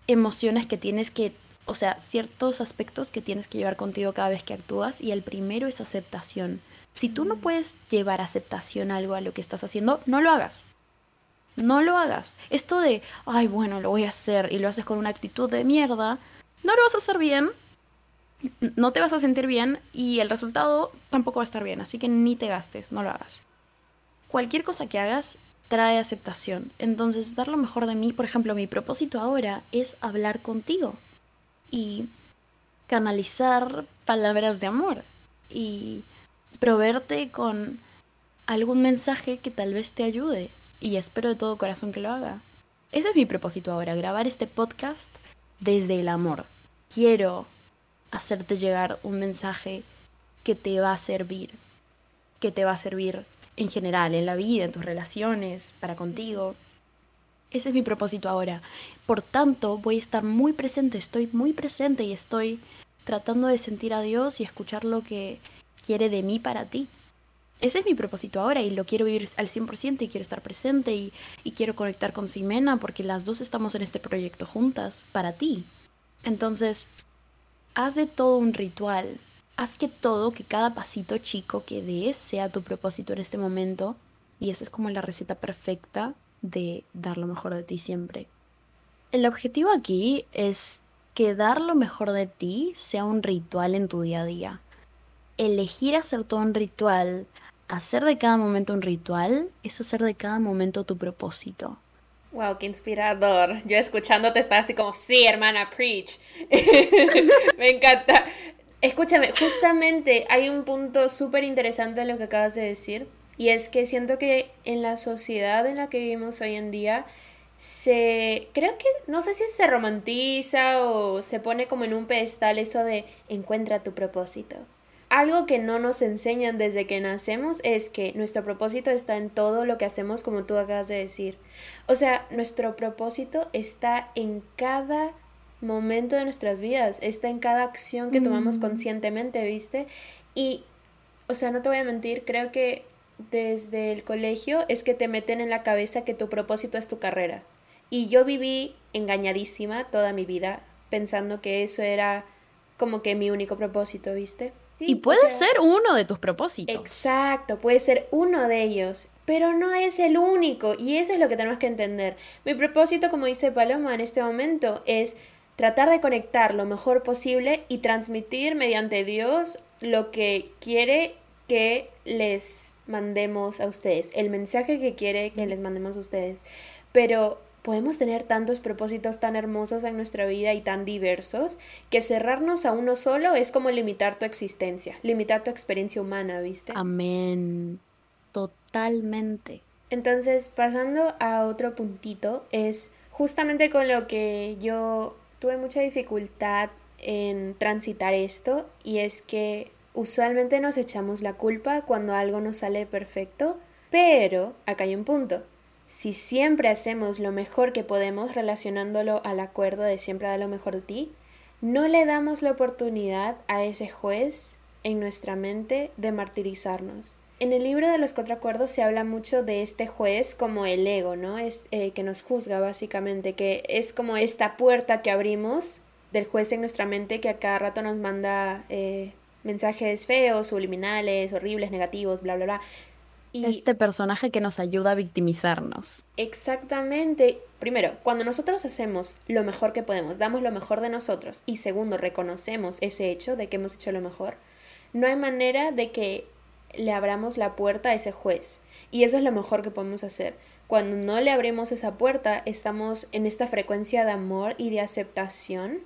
emociones que tienes que, o sea, ciertos aspectos que tienes que llevar contigo cada vez que actúas y el primero es aceptación. Si tú no puedes llevar aceptación a algo a lo que estás haciendo, no lo hagas. No lo hagas. Esto de, ay, bueno, lo voy a hacer y lo haces con una actitud de mierda, no lo vas a hacer bien no te vas a sentir bien y el resultado tampoco va a estar bien, así que ni te gastes, no lo hagas. Cualquier cosa que hagas trae aceptación, entonces dar lo mejor de mí, por ejemplo, mi propósito ahora es hablar contigo. y canalizar palabras de amor y proveerte con algún mensaje que tal vez te ayude y espero de todo corazón que lo haga. Ese es mi propósito ahora, grabar este podcast desde el amor. Quiero hacerte llegar un mensaje que te va a servir, que te va a servir en general, en la vida, en tus relaciones, para contigo. Ese es mi propósito ahora. Por tanto, voy a estar muy presente, estoy muy presente y estoy tratando de sentir a Dios y escuchar lo que quiere de mí para ti. Ese es mi propósito ahora y lo quiero vivir al 100% y quiero estar presente y, quiero conectar con Simena porque las dos estamos en este proyecto juntas para ti. Entonces, haz de todo un ritual. Haz que todo, que cada pasito chico que des sea tu propósito en este momento. Y esa es como la receta perfecta de dar lo mejor de ti siempre. El objetivo aquí es que dar lo mejor de ti sea un ritual en tu día a día. Elegir hacer todo un ritual, hacer de cada momento un ritual, es hacer de cada momento tu propósito. Wow, qué inspirador. Yo escuchándote estaba así como, sí, hermana, preach. Me encanta. Escúchame, justamente hay un punto súper interesante en lo que acabas de decir. Y es que siento que en la sociedad en la que vivimos hoy en día, se. Creo que. No sé si se romantiza o se pone como en un pedestal eso de encuentra tu propósito algo que no nos enseñan desde que nacemos es que nuestro propósito está en todo lo que hacemos, como tú acabas de decir. O sea, nuestro propósito está en cada momento de nuestras vidas, está en cada acción que tomamos mm. conscientemente, ¿viste? Y, o sea, no te voy a mentir, creo que desde el colegio es que te meten en la cabeza que tu propósito es tu carrera. Y yo viví engañadísima toda mi vida pensando que eso era como que mi único propósito, ¿viste? Y puede ser uno de tus propósitos. Exacto, puede ser uno de ellos, pero no es el único y eso es lo que tenemos que entender. Mi propósito, como dice Paloma en este momento, es tratar de conectar lo mejor posible y transmitir mediante Dios lo que quiere que les mandemos a ustedes, el mensaje que quiere que les mandemos a ustedes. Pero podemos tener tantos propósitos tan hermosos en nuestra vida y tan diversos que cerrarnos a uno solo es como limitar tu existencia, limitar tu experiencia humana, ¿viste? Amén. Totalmente. Entonces, pasando a otro puntito, es justamente con lo que yo tuve mucha dificultad en transitar esto y es que usualmente nos echamos la culpa cuando algo nos sale perfecto, pero acá hay un punto si siempre hacemos lo mejor que podemos relacionándolo al acuerdo de siempre dar lo mejor de ti, no le damos la oportunidad a ese juez en nuestra mente de martirizarnos. En el libro de los cuatro acuerdos se habla mucho de este juez como el ego, ¿no? Es eh, que nos juzga básicamente, que es como esta puerta que abrimos del juez en nuestra mente que a cada rato nos manda eh, mensajes feos, subliminales, horribles, negativos, bla, bla, bla este personaje que nos ayuda a victimizarnos. Exactamente. Primero, cuando nosotros hacemos lo mejor que podemos, damos lo mejor de nosotros y segundo, reconocemos ese hecho de que hemos hecho lo mejor, no hay manera de que le abramos la puerta a ese juez. Y eso es lo mejor que podemos hacer. Cuando no le abrimos esa puerta, estamos en esta frecuencia de amor y de aceptación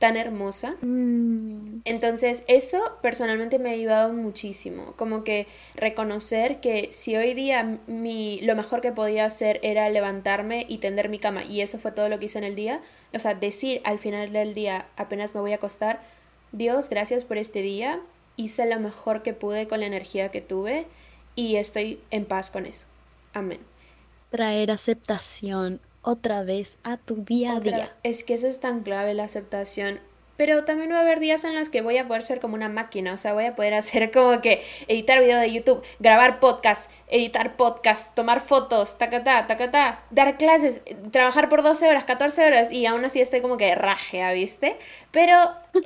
tan hermosa. Mm. Entonces, eso personalmente me ha ayudado muchísimo, como que reconocer que si hoy día mi, lo mejor que podía hacer era levantarme y tender mi cama y eso fue todo lo que hice en el día, o sea, decir al final del día, apenas me voy a acostar, Dios, gracias por este día, hice lo mejor que pude con la energía que tuve y estoy en paz con eso. Amén. Traer aceptación otra vez a tu día a día. Es que eso es tan clave, la aceptación. Pero también va a haber días en los que voy a poder ser como una máquina, o sea, voy a poder hacer como que editar video de YouTube, grabar podcast, editar podcast, tomar fotos, tacatá, tacatá, dar clases, trabajar por 12 horas, 14 horas y aún así estoy como que rajea, ¿viste? Pero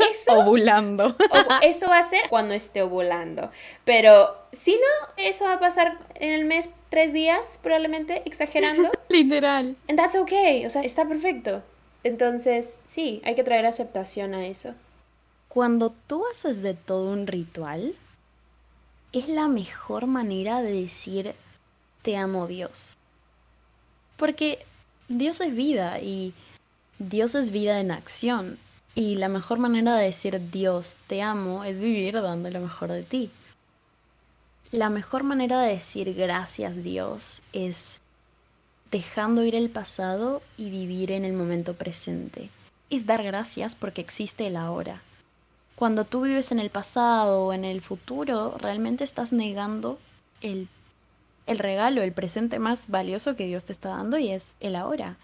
eso... ovulando. eso va a ser cuando esté ovulando. Pero si no, eso va a pasar en el mes tres días, probablemente, exagerando. Literal. And that's okay, o sea, está perfecto. Entonces, sí, hay que traer aceptación a eso. Cuando tú haces de todo un ritual, es la mejor manera de decir te amo Dios. Porque Dios es vida y Dios es vida en acción. Y la mejor manera de decir Dios te amo es vivir dando lo mejor de ti. La mejor manera de decir gracias Dios es dejando ir el pasado y vivir en el momento presente. Es dar gracias porque existe el ahora. Cuando tú vives en el pasado o en el futuro, realmente estás negando el, el regalo, el presente más valioso que Dios te está dando y es el ahora.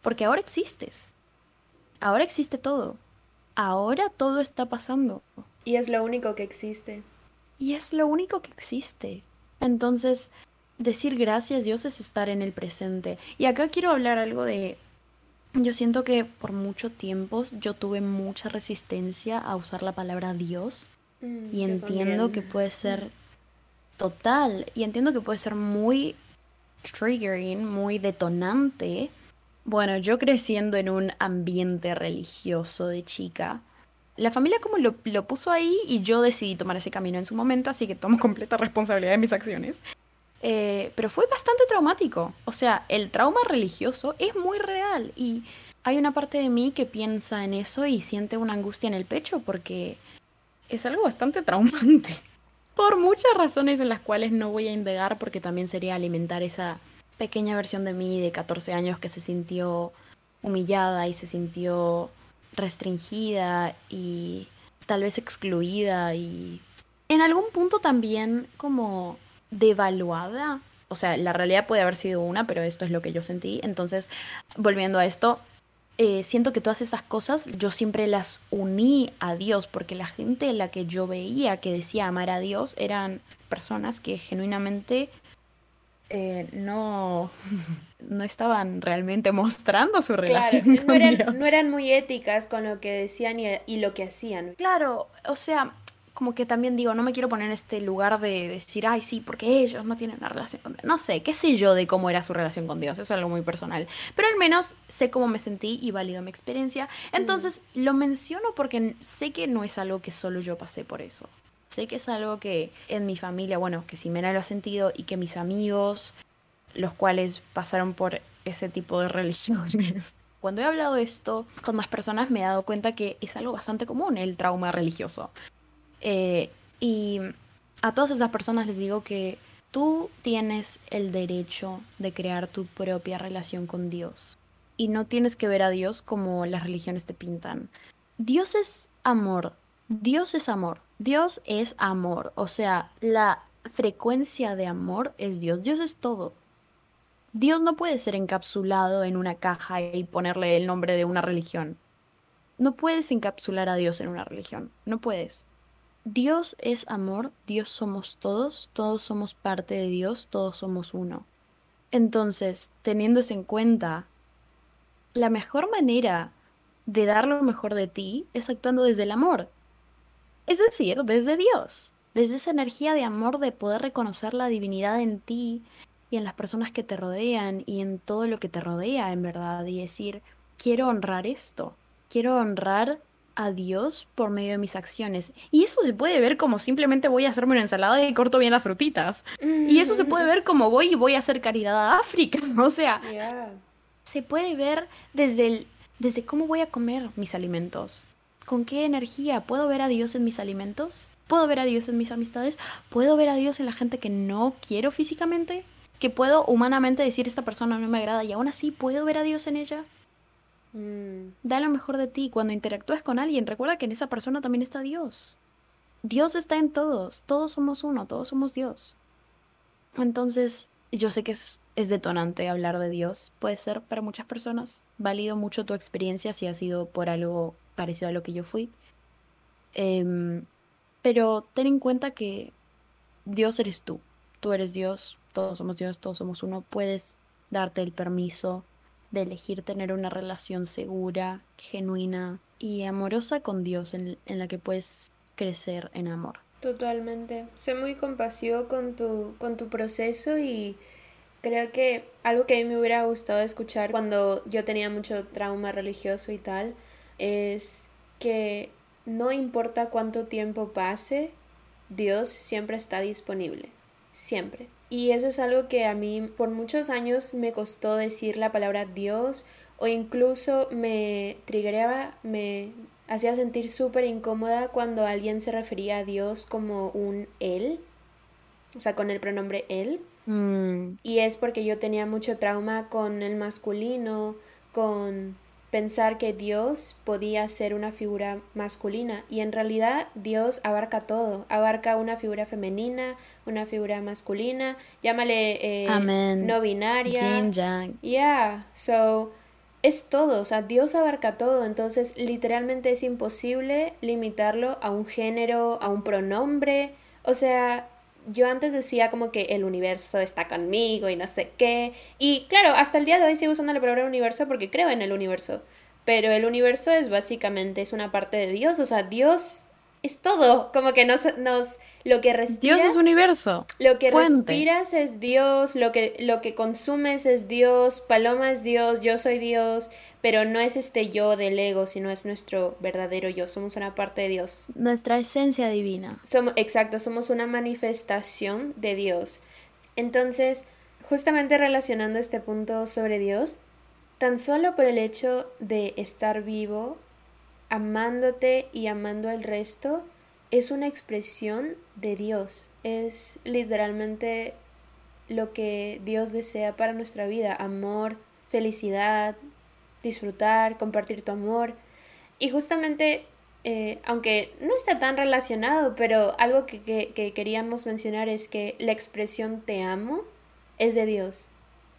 Porque ahora existes. Ahora existe todo. Ahora todo está pasando. Y es lo único que existe. Y es lo único que existe. Entonces, decir gracias Dios es estar en el presente. Y acá quiero hablar algo de... Yo siento que por mucho tiempo yo tuve mucha resistencia a usar la palabra Dios. Mm, y entiendo también. que puede ser total. Y entiendo que puede ser muy triggering, muy detonante. Bueno, yo creciendo en un ambiente religioso de chica, la familia como lo, lo puso ahí y yo decidí tomar ese camino en su momento, así que tomo completa responsabilidad de mis acciones. Eh, pero fue bastante traumático. O sea, el trauma religioso es muy real y hay una parte de mí que piensa en eso y siente una angustia en el pecho porque es algo bastante traumante. Por muchas razones en las cuales no voy a indagar porque también sería alimentar esa pequeña versión de mí de 14 años que se sintió humillada y se sintió restringida y tal vez excluida y en algún punto también como devaluada. O sea, la realidad puede haber sido una, pero esto es lo que yo sentí. Entonces, volviendo a esto, eh, siento que todas esas cosas yo siempre las uní a Dios, porque la gente en la que yo veía que decía amar a Dios eran personas que genuinamente eh, no, no estaban realmente mostrando su Claro, relación no con eran, Dios. no eran muy éticas con lo que decían y, y lo que hacían. Claro, o sea, como que también digo, no me quiero poner en este lugar de decir, ay, sí, porque ellos no tienen una relación con Dios. No sé, qué sé yo de cómo era su relación con Dios, eso es algo muy personal. Pero al menos sé cómo me sentí y valido mi experiencia. Entonces, lo menciono porque sé que no es algo que solo yo pasé por eso. Sé que es algo que en mi familia, bueno, que Ximena lo ha sentido y que mis amigos, los cuales pasaron por ese tipo de religiones. Cuando he hablado esto con más personas me he dado cuenta que es algo bastante común el trauma religioso. Eh, y a todas esas personas les digo que tú tienes el derecho de crear tu propia relación con Dios. Y no tienes que ver a Dios como las religiones te pintan. Dios es amor. Dios es amor. Dios es amor. O sea, la frecuencia de amor es Dios. Dios es todo. Dios no puede ser encapsulado en una caja y ponerle el nombre de una religión. No puedes encapsular a Dios en una religión. No puedes. Dios es amor, Dios somos todos, todos somos parte de Dios, todos somos uno. Entonces, teniendo eso en cuenta, la mejor manera de dar lo mejor de ti es actuando desde el amor. Es decir, desde Dios, desde esa energía de amor de poder reconocer la divinidad en ti y en las personas que te rodean y en todo lo que te rodea, en verdad, y decir, quiero honrar esto, quiero honrar a Dios por medio de mis acciones. Y eso se puede ver como simplemente voy a hacerme una ensalada y corto bien las frutitas. Y eso se puede ver como voy y voy a hacer caridad a África. O sea, Yeah. se puede ver desde el, desde cómo voy a comer mis alimentos. ¿Con qué energía? ¿Puedo ver a Dios en mis alimentos? ¿Puedo ver a Dios en mis amistades? ¿Puedo ver a Dios en la gente que no quiero físicamente? ¿Que puedo humanamente decir esta persona no me agrada y aún así puedo ver a Dios en ella? Mm, Da lo mejor de ti. Cuando interactúes con alguien, recuerda que en esa persona también está Dios. Dios está en todos. Todos somos uno, todos somos Dios. Entonces, yo sé que es, es detonante hablar de Dios. Puede ser para muchas personas. Valido mucho tu experiencia si ha sido por algo parecido a lo que yo fui. Em, pero ten en cuenta que Dios eres tú. Tú eres Dios, todos somos Dios, todos somos uno. Puedes darte el permiso de elegir tener una relación segura, genuina y amorosa con Dios en, en la que puedes crecer en amor. totalmente. Sé muy compasivo con tu, con tu proceso y creo que algo que a mí me hubiera gustado escuchar cuando yo tenía mucho trauma religioso y tal es que no importa cuánto tiempo pase, Dios siempre está disponible. Siempre. Y eso es algo que a mí por muchos años me costó decir la palabra Dios o incluso me triggeraba, me hacía sentir súper incómoda cuando alguien se refería a Dios como un él, o sea, con el pronombre él. Mm, Y es porque yo tenía mucho trauma con el masculino, con pensar que Dios podía ser una figura masculina. Y en realidad Dios abarca todo. Abarca una figura femenina, una figura masculina, llámale eh, no binaria. yin, yang. Yeah, so es todo, o sea, Dios abarca todo, entonces literalmente es imposible limitarlo a un género, a un pronombre, o sea, yo antes decía como que el universo está conmigo y no sé qué, y claro, hasta el día de hoy sigo usando la palabra universo porque creo en el universo, pero el universo es básicamente, es una parte de Dios, o sea, Dios es todo, como que nos, nos lo que respiras... Dios es universo. Lo que Fuente. respiras es Dios, lo que, lo que consumes es Dios, Paloma es Dios, yo soy Dios, pero no es este yo del ego, sino es nuestro verdadero yo, somos una parte de Dios. Nuestra esencia divina. Somos, exacto, somos una manifestación de Dios. Entonces, justamente relacionando este punto sobre Dios, tan solo por el hecho de estar vivo, amándote y amando al resto, es una expresión de Dios. Es literalmente lo que Dios desea para nuestra vida. Amor, felicidad, disfrutar, compartir tu amor. Y justamente, eh, aunque no está tan relacionado, pero algo que, que- que queríamos mencionar es que la expresión te amo es de Dios.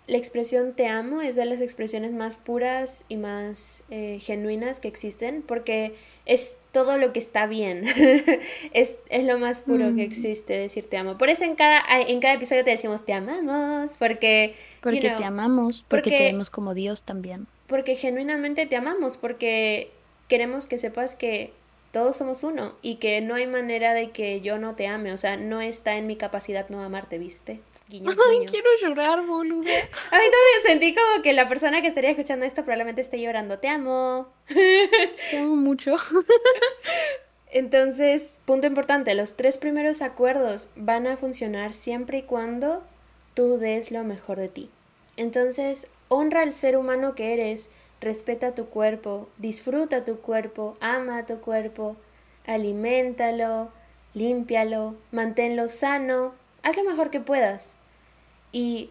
La expresión te amo es de las expresiones más puras y más eh, genuinas que existen porque es todo lo que está bien. es, es lo más puro que Mm. existe decir te amo. Por eso en cada, en cada episodio te decimos te amamos porque... you Porque know, te amamos, porque, porque- te vemos como Dios también. porque genuinamente te amamos, porque queremos que sepas que todos somos uno y que no hay manera de que yo no te ame, o sea, no está en mi capacidad no amarte, ¿viste? Guiño, guiño. llorar, boludo. A mí también sentí como que la persona que estaría escuchando esto probablemente esté llorando, te amo. Te amo mucho. Entonces, punto importante, los tres primeros acuerdos van a funcionar siempre y cuando tú des lo mejor de ti. Entonces, honra al ser humano que eres, respeta tu cuerpo, disfruta tu cuerpo, ama a tu cuerpo, aliméntalo, límpialo, manténlo sano, haz lo mejor que puedas. Y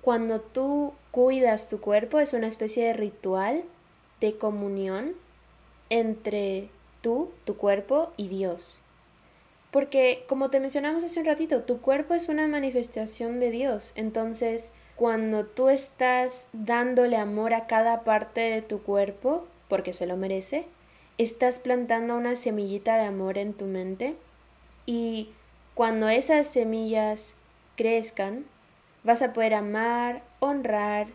cuando tú cuidas tu cuerpo es una especie de ritual de comunión entre tú, tu cuerpo y Dios. Porque, como te mencionamos hace un ratito, tu cuerpo es una manifestación de Dios. Entonces, cuando tú estás dándole amor a cada parte de tu cuerpo, porque se lo merece, estás plantando una semillita de amor en tu mente y cuando esas semillas crezcan, vas a poder amar, honrar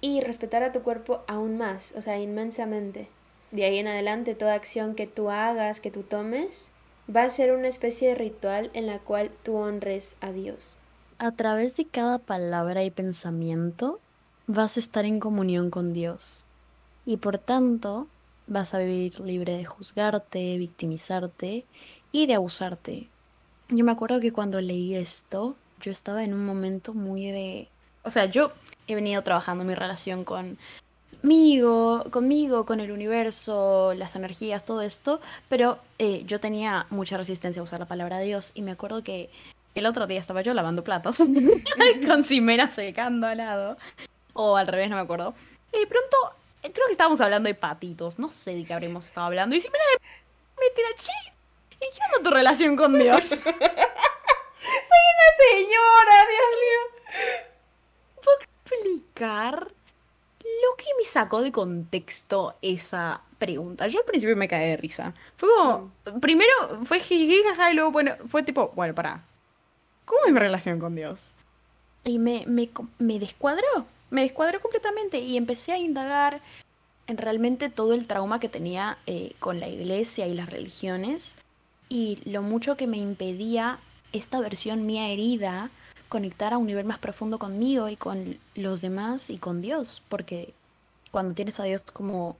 y respetar a tu cuerpo aún más, o sea, inmensamente. De ahí en adelante, toda acción que tú hagas, que tú tomes, va a ser una especie de ritual en la cual tú honres a Dios. A través de cada palabra y pensamiento vas a estar en comunión con Dios. Y por tanto, vas a vivir libre de juzgarte, victimizarte y de abusarte. Yo me acuerdo que cuando leí esto, yo estaba en un momento muy de... O sea, yo he venido trabajando mi relación con conmigo, conmigo, con el universo, las energías, todo esto, pero eh, yo tenía mucha resistencia a usar la palabra Dios y me acuerdo que el otro día estaba yo lavando platos con Ximena secando al lado, o al revés, no me acuerdo, y de pronto eh, creo que estábamos hablando de patitos, no sé de qué habremos estado hablando, y Ximena me tira, che, ¿y qué onda tu relación con Dios? Señora, Dios mío. explicar lo que me sacó de contexto esa pregunta. Yo al principio me caí de risa. Fue como, primero fue jiji, jaja, y luego, bueno, fue tipo, bueno, pará. ¿Cómo es mi relación con Dios? Y me, me, me descuadró, me descuadró completamente y empecé a indagar en realmente todo el trauma que tenía eh, con la iglesia y las religiones y lo mucho que me impedía esta versión mía herida conectar a un nivel más profundo conmigo y con los demás y con Dios, porque cuando tienes a Dios como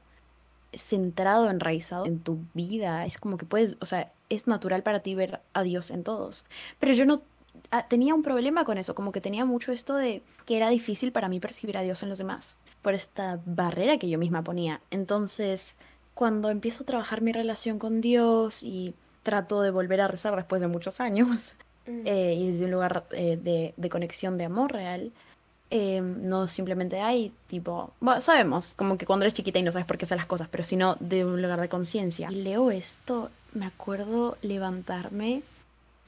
centrado, enraizado en tu vida, es como que puedes, o sea, es natural para ti ver a Dios en todos. Pero yo no ah, tenía un problema con eso, como que tenía mucho esto de que era difícil para mí percibir a Dios en los demás, por esta barrera que yo misma ponía. Entonces, cuando empiezo a trabajar mi relación con Dios y trato de volver a rezar después de muchos años, Mm. eh, y desde un lugar eh, de, de conexión de amor real, eh, no simplemente hay, tipo, bueno, sabemos, como que cuando eres chiquita y no sabes por qué hacer las cosas, pero sino de un lugar de conciencia. Y leo esto, me acuerdo levantarme,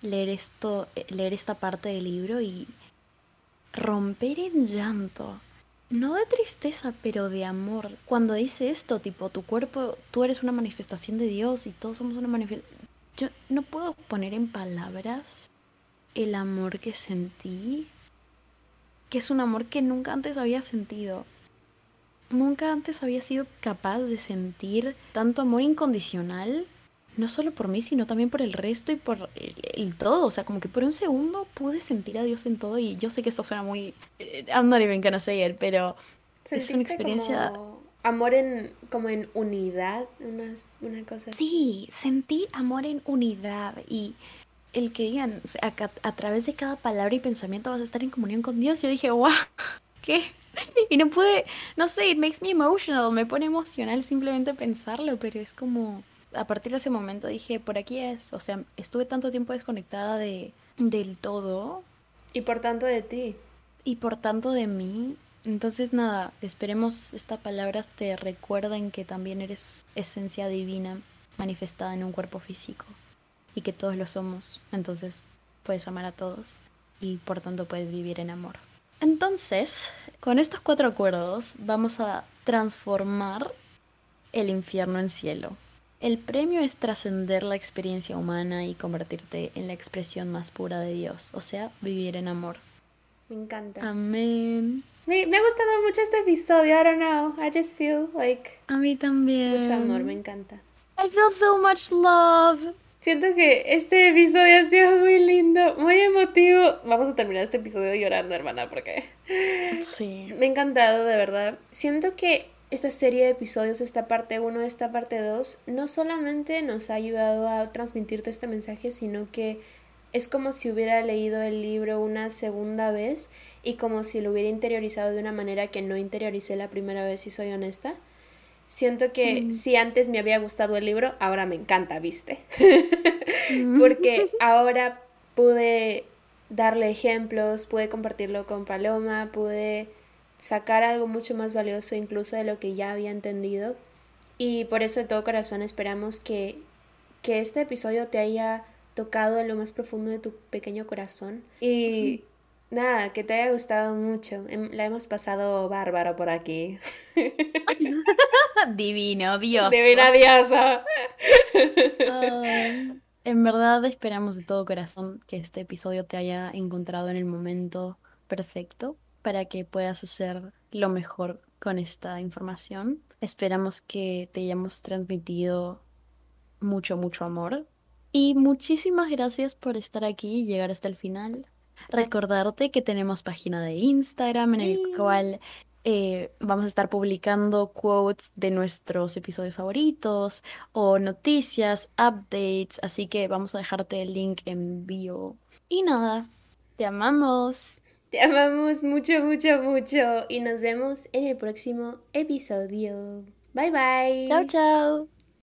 leer esto, leer esta parte del libro y romper en llanto. No de tristeza, pero de amor. Cuando dice esto, tipo, tu cuerpo, tú eres una manifestación de Dios y todos somos una manifestación. Yo no puedo poner en palabras el amor que sentí, que es un amor que nunca antes había sentido. Nunca antes había sido capaz de sentir tanto amor incondicional, no solo por mí, sino también por el resto y por el, el todo. O sea, como que por un segundo pude sentir a Dios en todo y yo sé que esto suena muy... eh, I'm not even gonna say it, pero es una ¿Sentiste experiencia... como amor en, como en unidad? Una, una cosa así. Sí, sentí amor en unidad y el que digan, o sea, a, través de cada palabra y pensamiento vas a estar en comunión con Dios. Yo dije, wow, ¿qué? Y no pude, no sé, it makes me emotional, me pone emocional simplemente pensarlo, pero es como, a partir de ese momento dije, por aquí es, o sea, estuve tanto tiempo desconectada de, del todo Y por tanto de ti. y por tanto de mí. Entonces nada, esperemos esta palabra te recuerden que también eres esencia divina manifestada en un cuerpo físico y que todos lo somos. Entonces puedes amar a todos y por tanto puedes vivir en amor. Entonces, con estos cuatro acuerdos vamos a transformar el infierno en cielo. El premio es trascender la experiencia humana y convertirte en la expresión más pura de Dios, o sea, vivir en amor. Me encanta. Amén. Me, me ha gustado mucho este episodio. I don't know. I just feel like A mí también. mucho amor. Me encanta. I feel so much love. Siento que este episodio ha sido muy lindo, muy emotivo. Vamos a terminar este episodio llorando, hermana, porque Sí. me ha encantado, de verdad. Siento que esta serie de episodios, esta parte 1, esta parte 2, no solamente nos ha ayudado a transmitirte este mensaje, sino que es como si hubiera leído el libro una segunda vez y como si lo hubiera interiorizado de una manera que no interioricé la primera vez, si soy honesta. Siento que Mm. si antes me había gustado el libro, ahora me encanta, ¿viste? Porque ahora pude darle ejemplos, pude compartirlo con Paloma, pude sacar algo mucho más valioso incluso de lo que ya había entendido. Y por eso de todo corazón esperamos que, que este episodio te haya tocado en lo más profundo de tu pequeño corazón. Y nada, que te haya gustado mucho. Em- La hemos pasado bárbaro por aquí. Divino, Dios. Divina diosa. En verdad esperamos de todo corazón que este episodio te haya encontrado en el momento perfecto para que puedas hacer lo mejor con esta información. Esperamos que te hayamos transmitido mucho, mucho amor. Y muchísimas gracias por estar aquí y llegar hasta el final. Recordarte que tenemos página de Instagram en el Sí. cual eh, vamos a estar publicando quotes de nuestros episodios favoritos o noticias, updates, así que vamos a dejarte el link en bio. Y nada, te amamos. Te amamos mucho, mucho, mucho. Y nos vemos en el próximo episodio. Bye bye. Chao, chao.